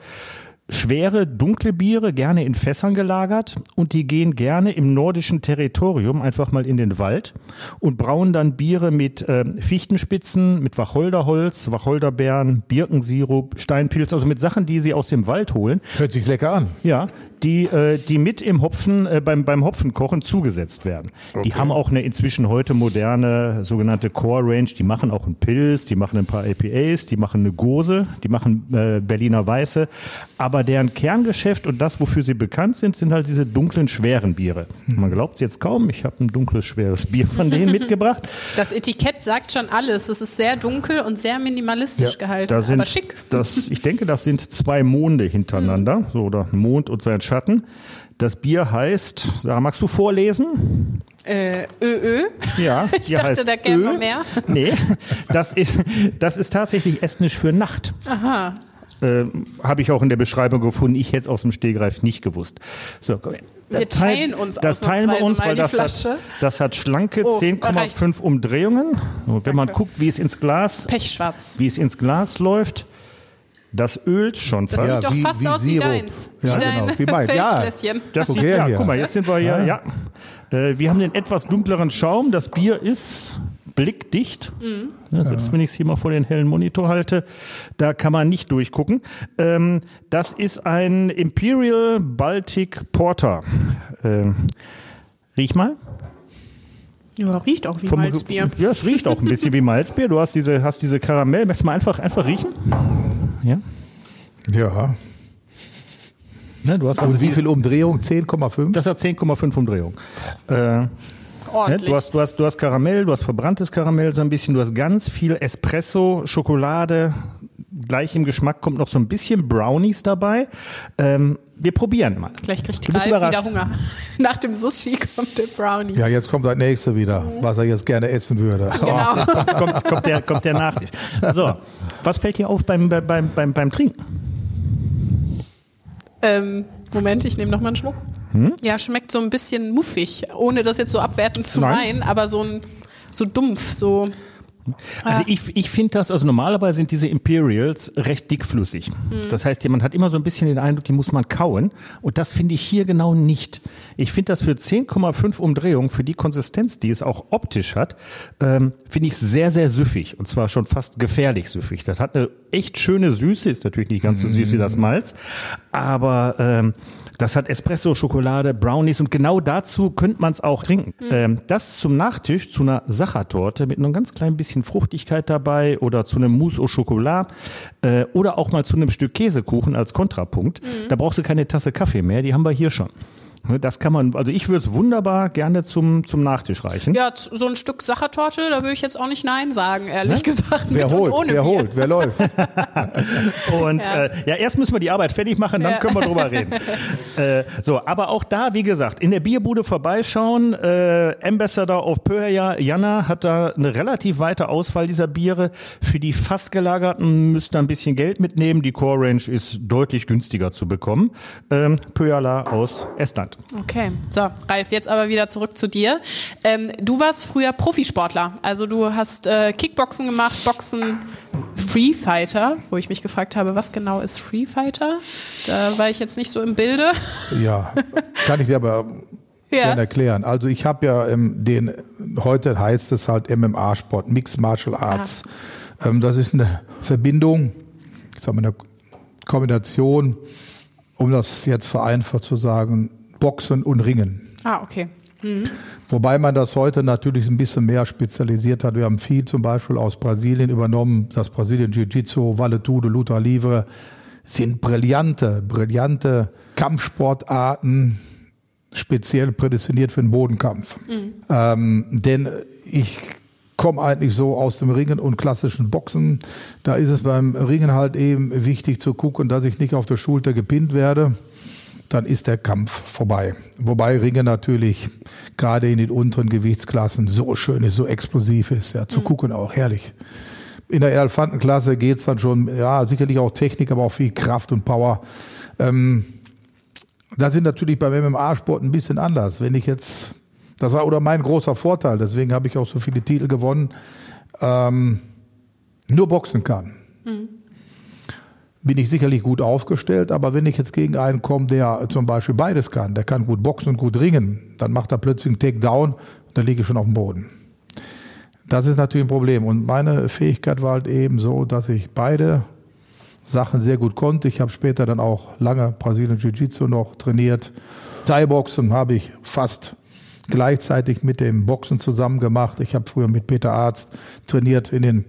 schwere, dunkle Biere, gerne in Fässern gelagert und die gehen gerne im nordischen Territorium einfach mal in den Wald und brauen dann Biere mit ähm, Fichtenspitzen, mit Wacholderholz, Wacholderbeeren, Birkensirup, Steinpilz, also mit Sachen, die sie aus dem Wald holen. Hört sich lecker an. Ja, die, äh, die mit im Hopfen, äh, beim, beim Hopfenkochen zugesetzt werden. Die haben auch eine inzwischen heute moderne sogenannte Core Range. Die machen auch einen Pilz, die machen ein paar APAs, die machen eine Gose, die machen äh, Berliner Weiße. Aber deren Kerngeschäft und das, wofür sie bekannt sind, sind halt diese dunklen, schweren Biere. Man glaubt es jetzt kaum. Ich habe ein dunkles, schweres Bier von denen mitgebracht. Das Etikett sagt schon alles. Es ist sehr dunkel und sehr minimalistisch Ja, gehalten, Da sind, aber schick. Das, ich denke, das sind zwei Monde hintereinander, so oder Mond und sein Schatten. Das Bier heißt, Sarah, magst du vorlesen? Äh, ÖÖ. Ja, Ich dachte, heißt da käme Ö. noch mehr. Nee, das ist, das ist tatsächlich estnisch für Nacht. Aha. Äh, Habe ich auch in der Beschreibung gefunden. Ich hätte es aus dem Stehgreif nicht gewusst. So. Wir teilen uns Das teilen wir uns, weil die das hat, das hat schlanke Oh, reicht. 10,5 Umdrehungen. Und wenn man Danke. guckt, wie es ins Glas, Pechschwarz. wie es ins Glas läuft, das ölt schon Das fast. sieht doch wie- fast wie aus wie deins. Wie Ja, dein genau, wie mein- ja. Das Guck sieht, ja, hier. guck mal, jetzt sind wir hier, ja. Äh, wir haben den etwas dunkleren Schaum. Das Bier ist blickdicht. Ja, selbst wenn ich es hier mal vor den hellen Monitor halte, da kann man nicht durchgucken. Ähm, das ist ein Imperial Baltic Porter. Ähm, riech mal. Ja, riecht auch wie Vom- Malzbier. Ja, es riecht auch ein bisschen wie Malzbier. Du hast diese, hast diese Karamell. Möchtest du mal einfach, einfach riechen? Ja. Ja. Ne, du hast also Und wie viel Umdrehung? 10,5? Das hat 10,5 Umdrehungen. Äh? Ordentlich. Du, hast, du, hast, du hast Karamell, du hast verbranntes Karamell so ein bisschen, du hast ganz viel Espresso, Schokolade. Gleich im Geschmack kommt noch so ein bisschen Brownies dabei. Ähm, wir probieren mal. Gleich kriegt Ralf wieder. Hunger. Nach dem Sushi kommt der Brownie. Ja, jetzt kommt das nächste wieder, was er jetzt gerne essen würde. Genau. kommt, kommt, der, kommt der Nachtisch. So, was fällt dir auf beim, beim, beim, beim Trinken? Ähm, Moment, ich nehme noch mal einen Schluck. Ja, schmeckt so ein bisschen muffig, ohne das jetzt so abwertend zu Nein. meinen, aber so ein so dumpf, so Also ich, ich finde das, also normalerweise sind diese Imperials recht dickflüssig. Das heißt, man hat immer so ein bisschen den Eindruck, die muss man kauen. Und das finde ich hier genau nicht. Ich finde das für 10,5 Umdrehungen, für die Konsistenz, die es auch optisch hat, ähm, finde ich sehr, sehr süffig. Und zwar schon fast gefährlich süffig. Das hat eine echt schöne Süße, ist natürlich nicht ganz so süß wie das Malz. Aber ähm, das hat Espresso, Schokolade, Brownies und genau dazu könnte man es auch trinken. Ähm, das zum Nachtisch zu einer Sachertorte mit einem ganz kleinen bisschen Fruchtigkeit dabei oder zu einem Mousse au Chocolat äh, oder auch mal zu einem Stück Käsekuchen als Kontrapunkt. Da brauchst du keine Tasse Kaffee mehr, die haben wir hier schon. Ne, Das kann man, also ich würde es wunderbar gerne zum, zum Nachtisch reichen. Ja, so ein Stück Sachertorte, da würde ich jetzt auch nicht Nein sagen, ehrlich gesagt. Wer holt? ohne Wer Bier. holt? Wer läuft? Und Ja. Äh, ja, erst müssen wir die Arbeit fertig machen, dann Ja. können wir drüber reden. äh, so, aber auch da, wie gesagt, in der Bierbude vorbeischauen. Äh, Ambassador of Pöja, Jana hat da eine relativ weite Auswahl dieser Biere. Für die fast gelagerten müsst ihr ein bisschen Geld mitnehmen. Die Core Range ist deutlich günstiger zu bekommen. Ähm, Pöjala aus Estland. Okay, so, Ralf, jetzt aber wieder zurück zu dir. Ähm, du warst früher Profisportler, also du hast äh, Kickboxen gemacht, Boxen, Free Fighter, wo ich mich gefragt habe, was genau ist Free Fighter? Da war ich jetzt nicht so im Bilde. Ja, kann ich dir aber Ja. gerne erklären. Also ich habe ja ähm, den, heute heißt es halt MMA-Sport, Mixed Martial Arts. Ähm, das ist eine Verbindung, ich sag mal eine Kombination, um das jetzt vereinfacht zu sagen, Boxen und Ringen. Ah, okay. Wobei man das heute natürlich ein bisschen mehr spezialisiert hat. Wir haben viel zum Beispiel aus Brasilien übernommen. Das Brasilien Jiu-Jitsu, Valetudo, Luta Livre sind brillante, brillante Kampfsportarten, speziell prädestiniert für den Bodenkampf. Ähm, denn ich komme eigentlich so aus dem Ringen und klassischen Boxen. Da ist es beim Ringen halt eben wichtig zu gucken, dass ich nicht auf der Schulter gepinnt werde dann ist der Kampf vorbei. Wobei Ringen natürlich gerade in den unteren Gewichtsklassen so schön ist, so explosiv ist, ja, zu gucken auch herrlich. In der Elefantenklasse geht's dann schon, ja, sicherlich auch Technik, aber auch viel Kraft und Power. Ähm, das sind natürlich beim MMA-Sport ein bisschen anders. Wenn ich jetzt, das war oder mein großer Vorteil, deswegen habe ich auch so viele Titel gewonnen, ähm, nur boxen kann bin ich sicherlich gut aufgestellt, aber wenn ich jetzt gegen einen komme, der zum Beispiel beides kann, der kann gut boxen und gut ringen, dann macht er plötzlich einen Takedown und dann liege ich schon auf dem Boden. Das ist natürlich ein Problem. Und meine Fähigkeit war halt eben so, dass ich beide Sachen sehr gut konnte. Ich habe später dann auch lange Brasilien Jiu-Jitsu noch trainiert. Thai-Boxen habe ich fast gleichzeitig mit dem Boxen zusammen gemacht. Ich habe früher mit Peter Arzt trainiert in den,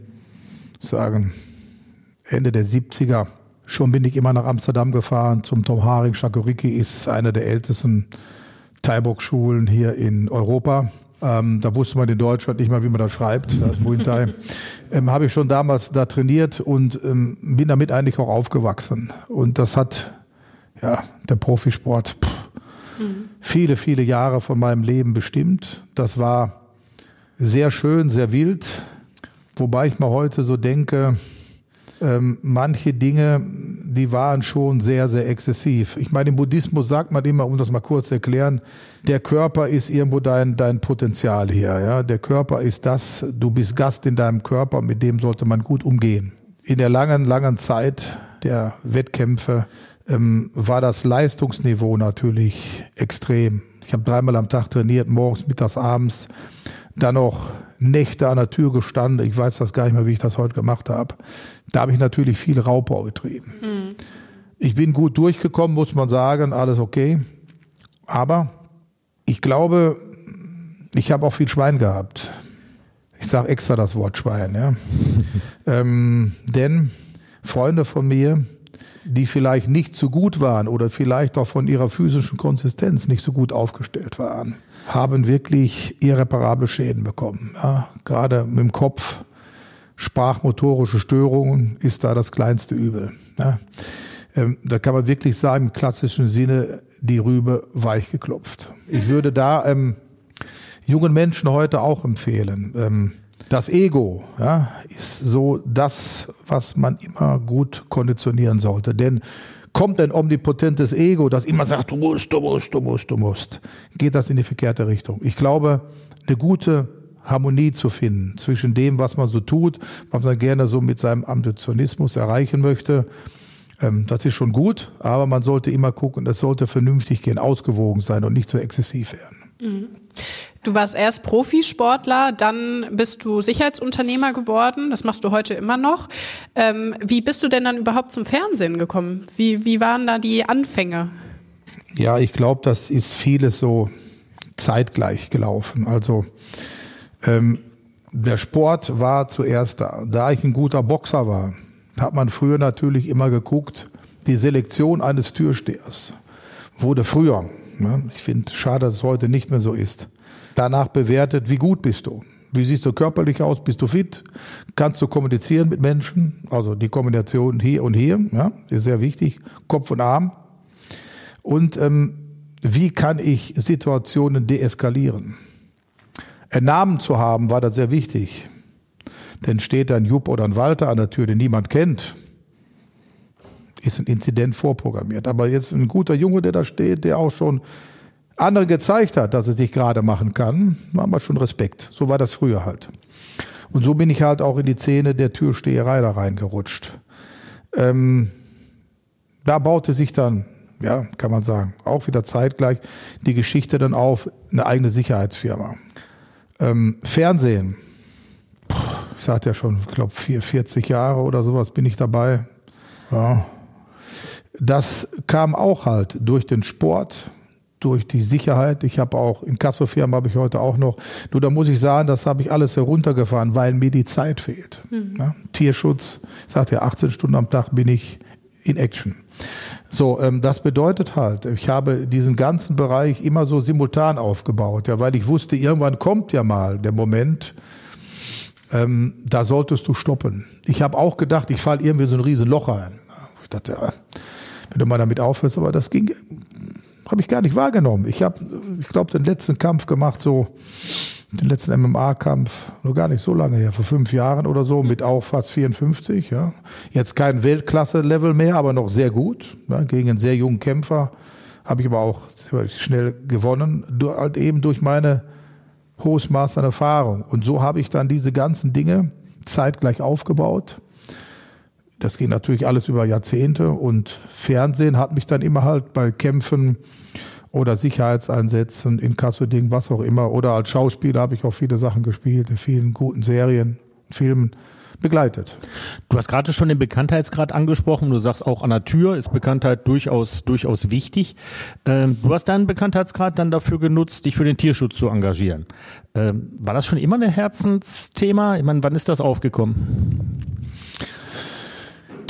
sagen, Ende der 70er. Schon bin ich immer nach Amsterdam gefahren zum Tom Haring. Shakuriki ist eine der ältesten Thai-Box-Schulen hier in Europa. Ähm, da wusste man in Deutschland nicht mal, wie man das schreibt. Das Muay Thai. ähm, Habe ich schon damals da trainiert und ähm, bin damit eigentlich auch aufgewachsen. Und das hat ja der Profisport pff, viele, viele Jahre von meinem Leben bestimmt. Das war sehr schön, sehr wild. Wobei ich mal heute so denke, ähm, manche Dinge, die waren schon sehr, sehr exzessiv. Ich meine, im Buddhismus sagt man immer, um das mal kurz zu erklären, der Körper ist irgendwo dein, dein Potenzial hier. Ja? Der Körper ist das, du bist Gast in deinem Körper, mit dem sollte man gut umgehen. In der langen, langen Zeit der Wettkämpfe ähm, war das Leistungsniveau natürlich extrem. Ich habe dreimal am Tag trainiert, morgens, mittags, abends, dann noch Nächte an der Tür gestanden. Ich weiß das gar nicht mehr, wie ich das heute gemacht habe. Da habe ich natürlich viel Raubbau betrieben. Ich bin gut durchgekommen, muss man sagen, alles okay. Aber ich glaube, ich habe auch viel Schwein gehabt. Ich sage extra das Wort Schwein, ja. ähm, denn Freunde von mir, die vielleicht nicht so gut waren oder vielleicht auch von ihrer physischen Konsistenz nicht so gut aufgestellt waren, haben wirklich irreparable Schäden bekommen. Ja, gerade mit dem Kopf, sprachmotorische Störungen ist da das kleinste Übel. Ja. Ähm, da kann man wirklich sagen, im klassischen Sinne die Rübe weich geklopft. Ich würde da ähm, jungen Menschen heute auch empfehlen. Ähm, das Ego ja, ist so das, was man immer gut konditionieren sollte. Denn kommt ein omnipotentes Ego, das immer sagt, du musst, du musst, du musst, du musst, geht das in die verkehrte Richtung. Ich glaube, eine gute Harmonie zu finden zwischen dem, was man so tut, was man gerne so mit seinem Ambitionismus erreichen möchte. Ähm, das ist schon gut, aber man sollte immer gucken, es sollte vernünftig gehen, ausgewogen sein und nicht so exzessiv werden. Mhm. Du warst erst Profisportler, dann bist du Sicherheitsunternehmer geworden. Das machst du heute immer noch. Ähm, wie bist du denn dann überhaupt zum Fernsehen gekommen? Wie, wie waren da die Anfänge? Ja, ich glaube, das ist vieles so zeitgleich gelaufen. Also ähm, der Sport war zuerst da. Da ich ein guter Boxer war, hat man früher natürlich immer geguckt, die Selektion eines Türstehers wurde früher, ne, ich finde schade, dass es heute nicht mehr so ist, danach bewertet, wie gut bist du. Wie siehst du körperlich aus? Bist du fit? Kannst du kommunizieren mit Menschen? Also die Kombination hier und hier, ja, ist sehr wichtig. Kopf und Arm. Und ähm, wie kann ich Situationen deeskalieren? Einen Namen zu haben, war da sehr wichtig. Denn steht ein Jupp oder ein Walter an der Tür, den niemand kennt, ist ein Inzident vorprogrammiert. Aber jetzt ein guter Junge, der da steht, der auch schon anderen gezeigt hat, dass er sich gerade machen kann, haben wir schon Respekt. So war das früher halt. Und so bin ich halt auch in die Szene der Türsteherei da reingerutscht. Ähm, da baute sich dann, ja, kann man sagen, auch wieder zeitgleich die Geschichte dann auf, eine eigene Sicherheitsfirma. Ähm, Fernsehen, ich sagte ja schon, ich glaube 40 Jahre oder sowas bin ich dabei. Ja. Das kam auch halt durch den Sport, durch die Sicherheit. Ich habe auch in Kassofirmen habe ich heute auch noch. Nur da muss ich sagen, das habe ich alles heruntergefahren, weil mir die Zeit fehlt. Mhm. Ja, Tierschutz, ich sagte ja, 18 Stunden am Tag bin ich in Action. So, ähm, das bedeutet halt, ich habe diesen ganzen Bereich immer so simultan aufgebaut, ja, weil ich wusste, irgendwann kommt ja mal der Moment, ähm, da solltest du stoppen. Ich habe auch gedacht, ich falle irgendwie so ein riesen Loch rein. Ich dachte, ja, wenn du mal damit aufhörst, aber das ging habe ich gar nicht wahrgenommen. Ich habe, ich glaube, den letzten Kampf gemacht, so den letzten MMA-Kampf, nur gar nicht so lange her, vor fünf Jahren oder so, mit auch fast 54. Ja. Jetzt kein Weltklasse-Level mehr, aber noch sehr gut. Ja, gegen einen sehr jungen Kämpfer habe ich aber auch schnell gewonnen, halt eben durch meine hohes Maß an Erfahrung. Und so habe ich dann diese ganzen Dinge zeitgleich aufgebaut das ging natürlich alles über Jahrzehnte und Fernsehen hat mich dann immer halt bei Kämpfen oder Sicherheitseinsätzen, in Kassoding, was auch immer, oder als Schauspieler habe ich auch viele Sachen gespielt, in vielen guten Serien, Filmen begleitet. Du hast gerade schon den Bekanntheitsgrad angesprochen. Du sagst auch an der Tür ist Bekanntheit durchaus durchaus wichtig. Ähm, du hast deinen Bekanntheitsgrad dann dafür genutzt, dich für den Tierschutz zu engagieren. Ähm, war das schon immer ein Herzensthema? Ich meine, wann ist das aufgekommen?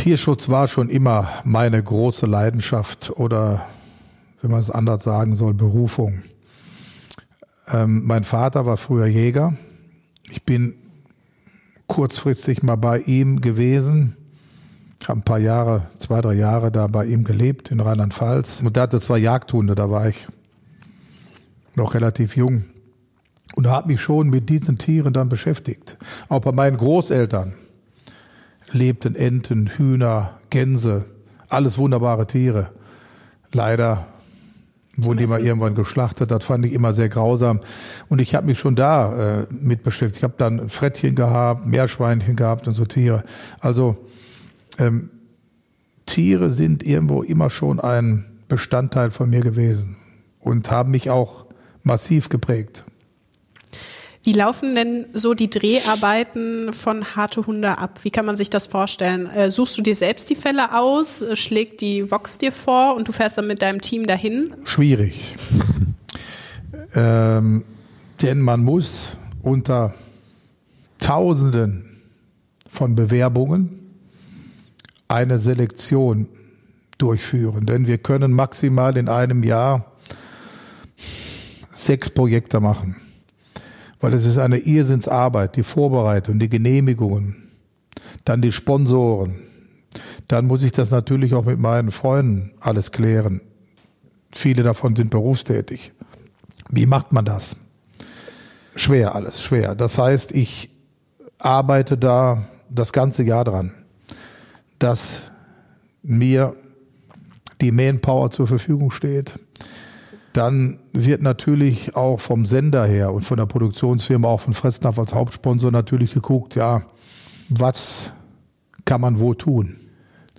Tierschutz war schon immer meine große Leidenschaft oder, wenn man es anders sagen soll, Berufung. Ähm, mein Vater war früher Jäger. Ich bin kurzfristig mal bei ihm gewesen. Habe ein paar Jahre, zwei, drei Jahre da bei ihm gelebt in Rheinland-Pfalz. Und er hatte zwei Jagdhunde, da war ich noch relativ jung. Und habe mich schon mit diesen Tieren dann beschäftigt. Auch bei meinen Großeltern lebten Enten, Hühner, Gänse, alles wunderbare Tiere. Leider wurden die mal irgendwann geschlachtet. Das fand ich immer sehr grausam. Und ich habe mich schon da äh, mit beschäftigt. Ich habe dann Frettchen gehabt, Meerschweinchen gehabt und so Tiere. Also ähm, Tiere sind irgendwo immer schon ein Bestandteil von mir gewesen und haben mich auch massiv geprägt. Wie laufen denn so die Dreharbeiten von Harte Hunde ab? Wie kann man sich das vorstellen? Äh, suchst du dir selbst die Fälle aus, äh, schlägt die Vox dir vor und du fährst dann mit deinem Team dahin? Schwierig. ähm, denn man muss unter Tausenden von Bewerbungen eine Selektion durchführen. Denn wir können maximal in einem Jahr sechs Projekte machen weil es ist eine Irrsinnsarbeit, die Vorbereitung, die Genehmigungen, dann die Sponsoren. Dann muss ich das natürlich auch mit meinen Freunden alles klären. Viele davon sind berufstätig. Wie macht man das? Schwer alles, schwer. Das heißt, ich arbeite da das ganze Jahr dran, dass mir die Manpower zur Verfügung steht, dann wird natürlich auch vom Sender her und von der Produktionsfirma, auch von Fressnapf als Hauptsponsor natürlich geguckt, ja, was kann man wo tun?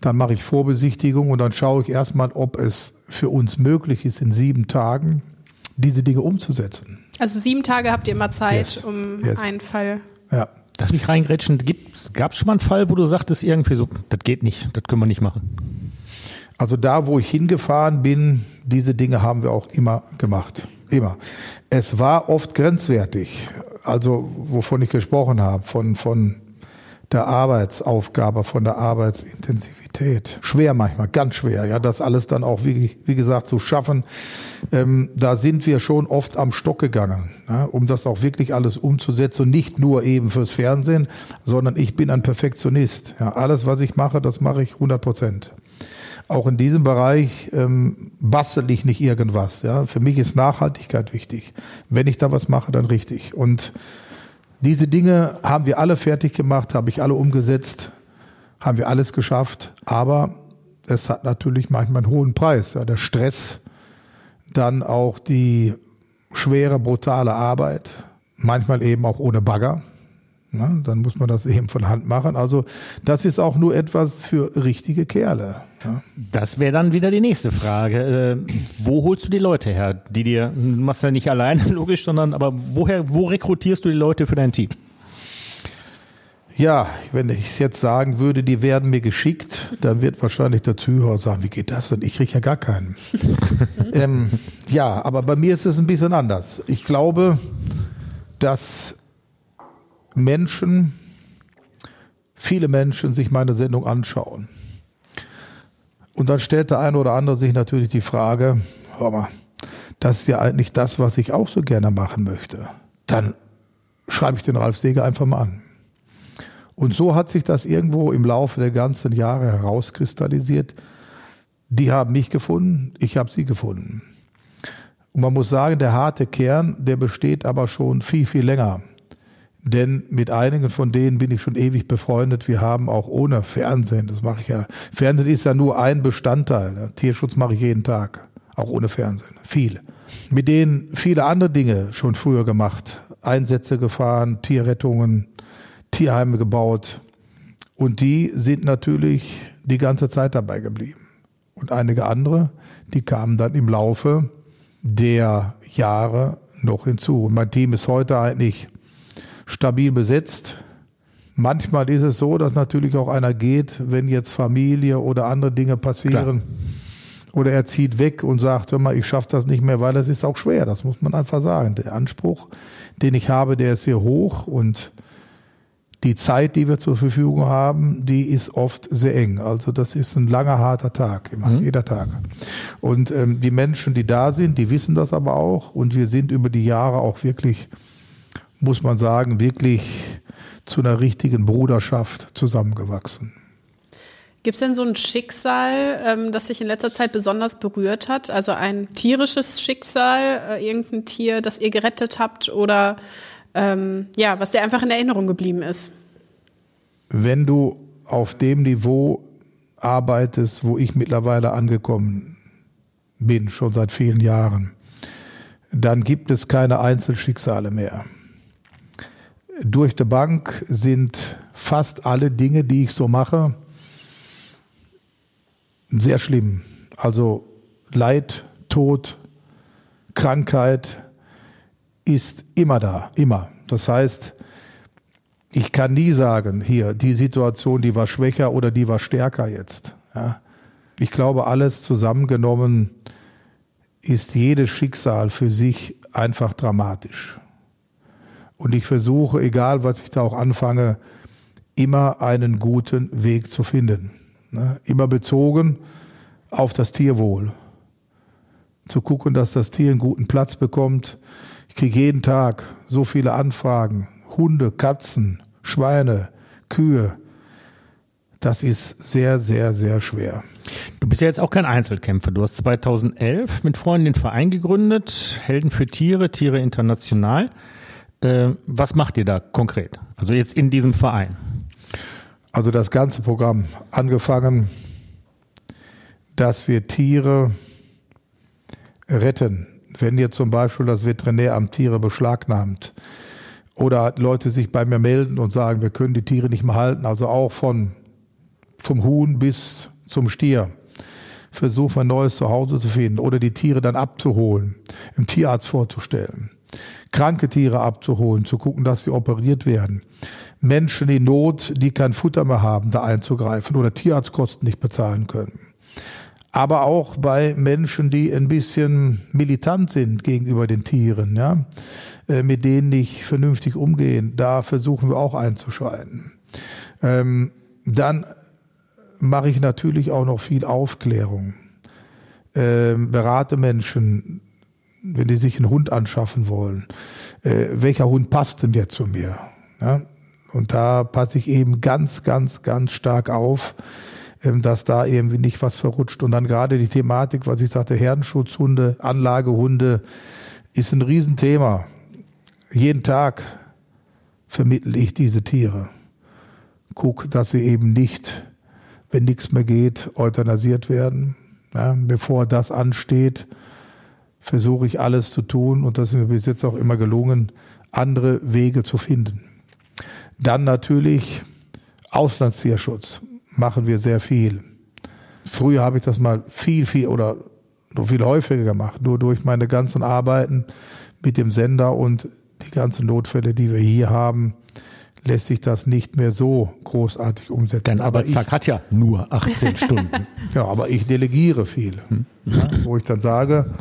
Dann mache ich Vorbesichtigung und dann schaue ich erstmal, ob es für uns möglich ist, in sieben Tagen diese Dinge umzusetzen. Also sieben Tage habt ihr immer Zeit, Yes. um Yes. einen Fall. Ja. Lass mich reingrätschen. Gab es schon mal einen Fall, wo du sagtest irgendwie so, das geht nicht, das können wir nicht machen? Also da, wo ich hingefahren bin, diese Dinge haben wir auch immer gemacht. Immer. Es war oft grenzwertig. Also, wovon ich gesprochen habe, von, von der Arbeitsaufgabe, von der Arbeitsintensivität. Schwer manchmal, ganz schwer, ja, das alles dann auch, wie, wie gesagt, zu schaffen. Ähm, da sind wir schon oft am Stock gegangen, ja, um das auch wirklich alles umzusetzen nicht nur eben fürs Fernsehen, sondern ich bin ein Perfektionist. Ja, alles, was ich mache, das mache ich 100 Prozent. Auch in diesem Bereich ähm, bastel ich nicht irgendwas. Ja. Für mich ist Nachhaltigkeit wichtig. Wenn ich da was mache, dann richtig. Und diese Dinge haben wir alle fertig gemacht, habe ich alle umgesetzt, haben wir alles geschafft. Aber es hat natürlich manchmal einen hohen Preis. Ja. Der Stress, dann auch die schwere, brutale Arbeit, manchmal eben auch ohne Bagger. Na, dann muss man das eben von Hand machen. Also das ist auch nur etwas für richtige Kerle. Ja. Das wäre dann wieder die nächste Frage. Äh, wo holst du die Leute her, die dir, du machst ja nicht alleine, logisch, sondern aber woher, wo rekrutierst du die Leute für dein Team? Ja, wenn ich es jetzt sagen würde, die werden mir geschickt, dann wird wahrscheinlich der Zuhörer sagen, wie geht das denn? Ich kriege ja gar keinen. ähm, ja, aber bei mir ist es ein bisschen anders. Ich glaube, dass Menschen, viele Menschen sich meine Sendung anschauen. Und dann stellt der eine oder andere sich natürlich die Frage, hör mal, das ist ja eigentlich das, was ich auch so gerne machen möchte. Dann schreibe ich den Ralf Seeger einfach mal an. Und so hat sich das irgendwo im Laufe der ganzen Jahre herauskristallisiert. Die haben mich gefunden, ich habe sie gefunden. Und man muss sagen, der harte Kern, der besteht aber schon viel, viel länger. Denn mit einigen von denen bin ich schon ewig befreundet. Wir haben auch ohne Fernsehen, das mache ich ja. Fernsehen ist ja nur ein Bestandteil. Tierschutz mache ich jeden Tag, auch ohne Fernsehen. Viel. Mit denen viele andere Dinge schon früher gemacht. Einsätze gefahren, Tierrettungen, Tierheime gebaut. Und die sind natürlich die ganze Zeit dabei geblieben. Und einige andere, die kamen dann im Laufe der Jahre noch hinzu. Und mein Team ist heute eigentlich stabil besetzt. Manchmal ist es so, dass natürlich auch einer geht, wenn jetzt Familie oder andere Dinge passieren. Klar. Oder er zieht weg und sagt, hör mal, ich schaffe das nicht mehr, weil das ist auch schwer. Das muss man einfach sagen. Der Anspruch, den ich habe, der ist sehr hoch und die Zeit, die wir zur Verfügung haben, die ist oft sehr eng. Also das ist ein langer, harter Tag, immer, mhm. jeder Tag. Und ähm, die Menschen, die da sind, die wissen das aber auch. Und wir sind über die Jahre auch wirklich, muss man sagen, wirklich zu einer richtigen Bruderschaft zusammengewachsen. Gibt es denn so ein Schicksal, ähm, das sich in letzter Zeit besonders berührt hat? Also ein tierisches Schicksal, äh, irgendein Tier, das ihr gerettet habt oder ähm, ja, was dir einfach in Erinnerung geblieben ist? Wenn du auf dem Niveau arbeitest, wo ich mittlerweile angekommen bin, schon seit vielen Jahren, dann gibt es keine Einzelschicksale mehr. Durch die Bank sind fast alle Dinge, die ich so mache, sehr schlimm. Also Leid, Tod, Krankheit ist immer da, immer. Das heißt, ich kann nie sagen, hier, die Situation, die war schwächer oder die war stärker jetzt. Ja. Ich glaube, alles zusammengenommen ist jedes Schicksal für sich einfach dramatisch. Und ich versuche, egal was ich da auch anfange, immer einen guten Weg zu finden. Ne? Immer bezogen auf das Tierwohl. Zu gucken, dass das Tier einen guten Platz bekommt. Ich kriege jeden Tag so viele Anfragen. Hunde, Katzen, Schweine, Kühe. Das ist sehr, sehr, sehr schwer. Du bist ja jetzt auch kein Einzelkämpfer. Du hast 2011 mit Freunden den Verein gegründet, Helden für Tiere, Tiere International. Äh, was macht ihr da konkret? Also jetzt in diesem Verein? Also das ganze Programm, angefangen, dass wir Tiere retten, Wenn jetzt zum Beispiel das Veterinäramt Tiere beschlagnahmt oder Leute sich bei mir melden und sagen, wir können die Tiere nicht mehr halten, also auch von vom Huhn bis zum Stier, versuchen ein neues Zuhause zu finden oder die Tiere dann abzuholen, im Tierarzt vorzustellen, kranke Tiere abzuholen, zu gucken, dass sie operiert werden, Menschen in Not, die kein Futter mehr haben, da einzugreifen oder Tierarztkosten nicht bezahlen können aber auch bei Menschen, die ein bisschen militant sind gegenüber den Tieren, ja, äh, mit denen nicht vernünftig umgehen. Da versuchen wir auch einzuschreiten. Ähm, dann mache ich natürlich auch noch viel Aufklärung. Ähm, berate Menschen, wenn die sich einen Hund anschaffen wollen. Äh, welcher Hund passt denn jetzt zu mir? Ja? Und da passe ich eben ganz, ganz, ganz stark auf, ähm, dass da irgendwie nicht was verrutscht. Und dann gerade die Thematik, was ich sagte, Herdenschutzhunde, Anlagehunde, ist ein Riesenthema. Jeden Tag vermittle ich diese Tiere. Guck, dass sie eben nicht, wenn nichts mehr geht, euthanasiert werden. Ja, bevor das ansteht, versuche ich alles zu tun, und das ist mir bis jetzt auch immer gelungen, andere Wege zu finden. Dann natürlich Auslandstierschutz machen wir sehr viel. Früher habe ich das mal viel, viel oder viel häufiger gemacht. Nur durch meine ganzen Arbeiten mit dem Sender und die ganzen Notfälle, die wir hier haben, lässt sich das nicht mehr so großartig umsetzen. Dein Arbeitstag hat ja nur 18 Stunden. Ja, aber ich delegiere viel. Hm. Ja, wo ich dann sage,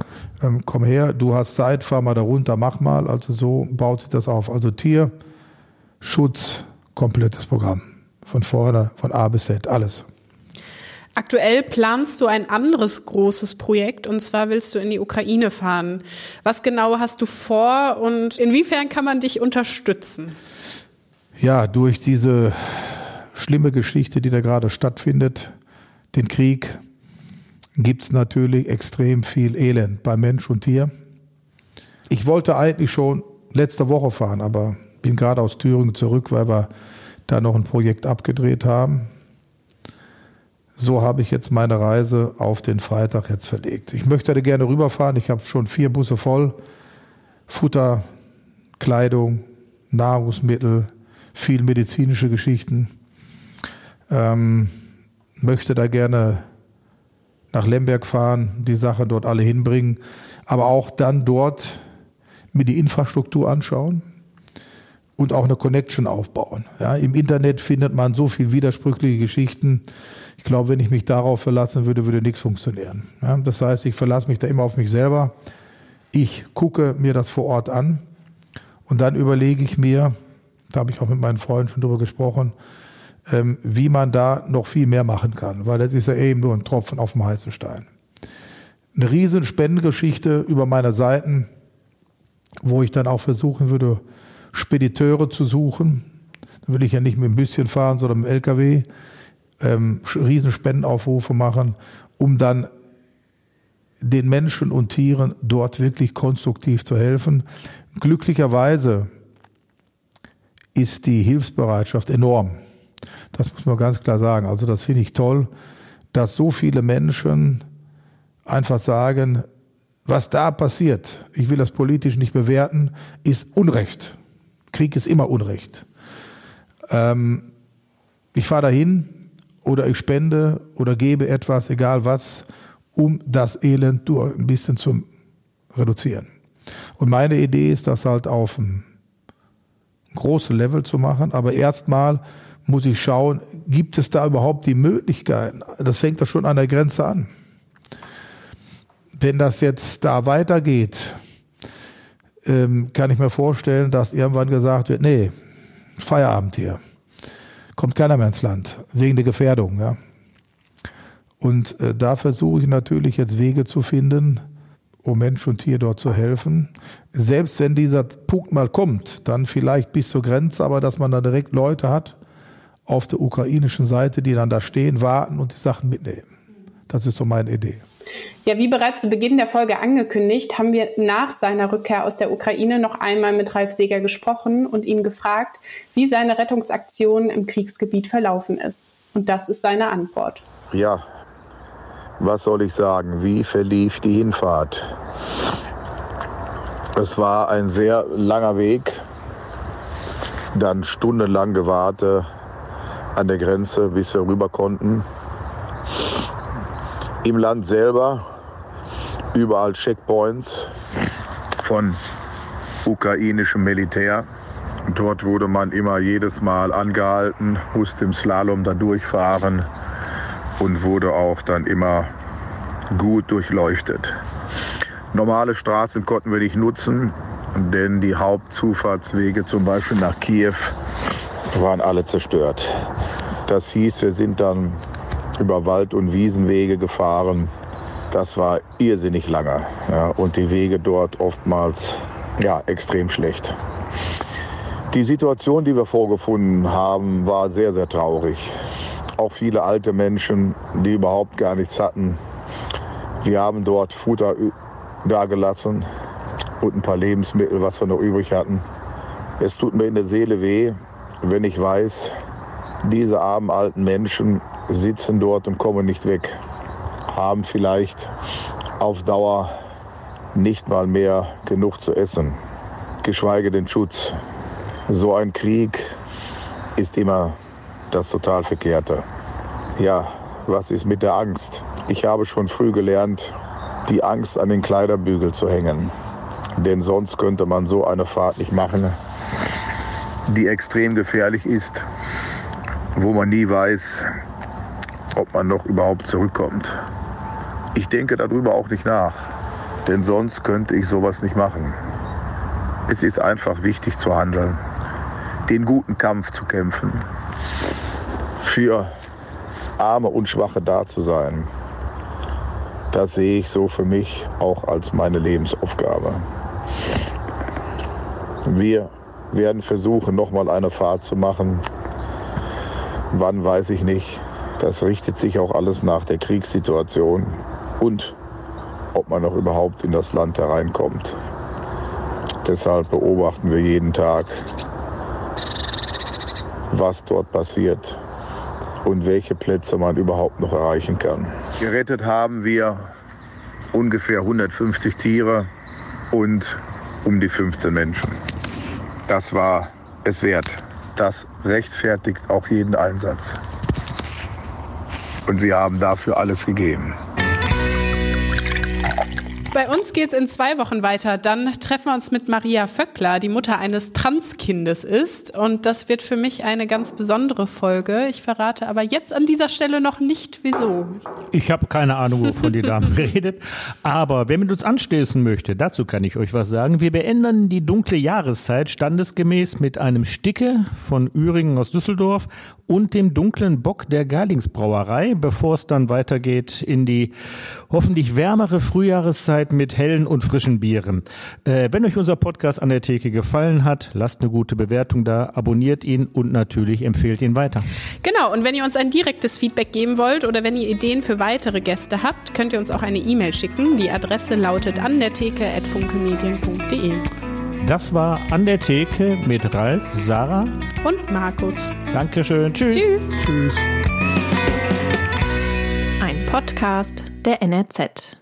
ähm, komm her, du hast Zeit, fahr mal da runter, mach mal. Also so baut sich das auf. Also Tierschutz, komplettes Programm. Von vorne, von A bis Z, alles. Aktuell planst du ein anderes großes Projekt und zwar willst du in die Ukraine fahren. Was genau hast du vor und inwiefern kann man dich unterstützen? Ja, durch diese schlimme Geschichte, die da gerade stattfindet, den Krieg, gibt es natürlich extrem viel Elend bei Mensch und Tier. Ich wollte eigentlich schon letzte Woche fahren, aber bin gerade aus Thüringen zurück, weil wir da noch ein Projekt abgedreht haben. So habe ich jetzt meine Reise auf den Freitag jetzt verlegt. Ich möchte da gerne rüberfahren. Ich habe schon vier Busse voll. Futter, Kleidung, Nahrungsmittel, viel medizinische Geschichten. Ähm, möchte da gerne nach Lemberg fahren, die Sache dort alle hinbringen, aber auch dann dort mir die Infrastruktur anschauen und auch eine Connection aufbauen. Ja, Im Internet findet man so viel widersprüchliche Geschichten. Ich glaube, wenn ich mich darauf verlassen würde, würde nichts funktionieren. Ja, das heißt, ich verlasse mich da immer auf mich selber. Ich gucke mir das vor Ort an und dann überlege ich mir, da habe ich auch mit meinen Freunden schon drüber gesprochen, ähm, wie man da noch viel mehr machen kann, weil das ist ja eben nur ein Tropfen auf dem heißen Stein. Eine riesen Spendengeschichte über meine Seiten, wo ich dann auch versuchen würde, Spediteure zu suchen. Da will ich ja nicht mit ein bisschen fahren, sondern mit dem LKW. Ähm, Riesenspendenaufrufe machen, um dann den Menschen und Tieren dort wirklich konstruktiv zu helfen. Glücklicherweise ist die Hilfsbereitschaft enorm. Das muss man ganz klar sagen. Also das finde ich toll, dass so viele Menschen einfach sagen, was da passiert, ich will das politisch nicht bewerten, ist Unrecht. Krieg ist immer Unrecht. Ähm, ich fahre dahin oder ich spende oder gebe etwas, egal was, um das Elend ein bisschen zu reduzieren. Und meine Idee ist, das halt auf ein großes Level zu machen, aber erstmal muss ich schauen, gibt es da überhaupt die Möglichkeiten? Das fängt da schon an der Grenze an. Wenn das jetzt da weitergeht, ähm, kann ich mir vorstellen, dass irgendwann gesagt wird, nee, Feierabend hier. Kommt keiner mehr ins Land, wegen der Gefährdung. Ja. Und äh, da versuche ich natürlich jetzt Wege zu finden, um Mensch und Tier dort zu helfen. Selbst wenn dieser Punkt mal kommt, dann vielleicht bis zur Grenze, aber dass man da direkt Leute hat auf der ukrainischen Seite, die dann da stehen, warten und die Sachen mitnehmen. Das ist so meine Idee. Ja, wie bereits zu Beginn der Folge angekündigt, haben wir nach seiner Rückkehr aus der Ukraine noch einmal mit Ralf Seger gesprochen und ihn gefragt, wie seine Rettungsaktion im Kriegsgebiet verlaufen ist. Und das ist seine Antwort. Ja, was soll ich sagen? Wie verlief die Hinfahrt? Es war ein sehr langer Weg, dann stundenlang gewartet an der Grenze, bis wir rüber konnten. Im Land selber überall Checkpoints von ukrainischem Militär. Dort wurde man immer jedes Mal angehalten, musste im Slalom da durchfahren und wurde auch dann immer gut durchleuchtet. Normale Straßen konnten wir nicht nutzen, denn die Hauptzufahrtswege zum Beispiel nach Kiew waren alle zerstört. Das hieß, wir sind dann über Wald- und Wiesenwege gefahren. Das war irrsinnig lange ja, und die Wege dort oftmals ja, extrem schlecht. Die Situation, die wir vorgefunden haben, war sehr, sehr traurig. Auch viele alte Menschen, die überhaupt gar nichts hatten. Wir haben dort Futter dagelassen und ein paar Lebensmittel, was wir noch übrig hatten. Es tut mir in der Seele weh, wenn ich weiß, diese armen alten Menschen sitzen dort und kommen nicht weg, haben vielleicht auf Dauer nicht mal mehr genug zu essen, geschweige den Schutz. So ein Krieg ist immer das total Verkehrte. Ja, was ist mit der Angst? Ich habe schon früh gelernt, die Angst an den Kleiderbügel zu hängen. Denn sonst könnte man so eine Fahrt nicht machen, die extrem gefährlich ist, wo man nie weiß, ob man noch überhaupt zurückkommt. Ich denke darüber auch nicht nach, denn sonst könnte ich sowas nicht machen. Es ist einfach wichtig zu handeln, den guten Kampf zu kämpfen, für Arme und Schwache da zu sein. Das sehe ich so für mich auch als meine Lebensaufgabe. Wir werden versuchen, nochmal eine Fahrt zu machen. Wann weiß ich nicht. Das richtet sich auch alles nach der Kriegssituation und ob man noch überhaupt in das Land hereinkommt. Deshalb beobachten wir jeden Tag, was dort passiert und welche Plätze man überhaupt noch erreichen kann. Gerettet haben wir ungefähr 150 Tiere und um die 15 Menschen. Das war es wert. Das rechtfertigt auch jeden Einsatz. Und wir haben dafür alles gegeben. Bei uns geht es in zwei Wochen weiter. Dann treffen wir uns mit Maria Vöckler, die Mutter eines Transkindes ist. Und das wird für mich eine ganz besondere Folge. Ich verrate aber jetzt an dieser Stelle noch nicht, wieso. Ich habe keine Ahnung, wovon die Dame redet. Aber wer mit uns anstößen möchte, dazu kann ich euch was sagen. Wir beenden die dunkle Jahreszeit standesgemäß mit einem Sticke von Üringen aus Düsseldorf und dem dunklen Bock der Garlingsbrauerei, bevor es dann weitergeht in die hoffentlich wärmere Frühjahreszeit mit hellen und frischen Bieren. Äh, wenn euch unser Podcast an der Theke gefallen hat, lasst eine gute Bewertung da, abonniert ihn und natürlich empfehlt ihn weiter. Genau, und wenn ihr uns ein direktes Feedback geben wollt oder wenn ihr Ideen für weitere Gäste habt, könnt ihr uns auch eine E-Mail schicken. Die Adresse lautet an der Theke@funkelmedien.de. Das war an der Theke mit Ralf, Sarah und Markus. Dankeschön. Tschüss. Tschüss. Tschüss. Ein Podcast der NRZ.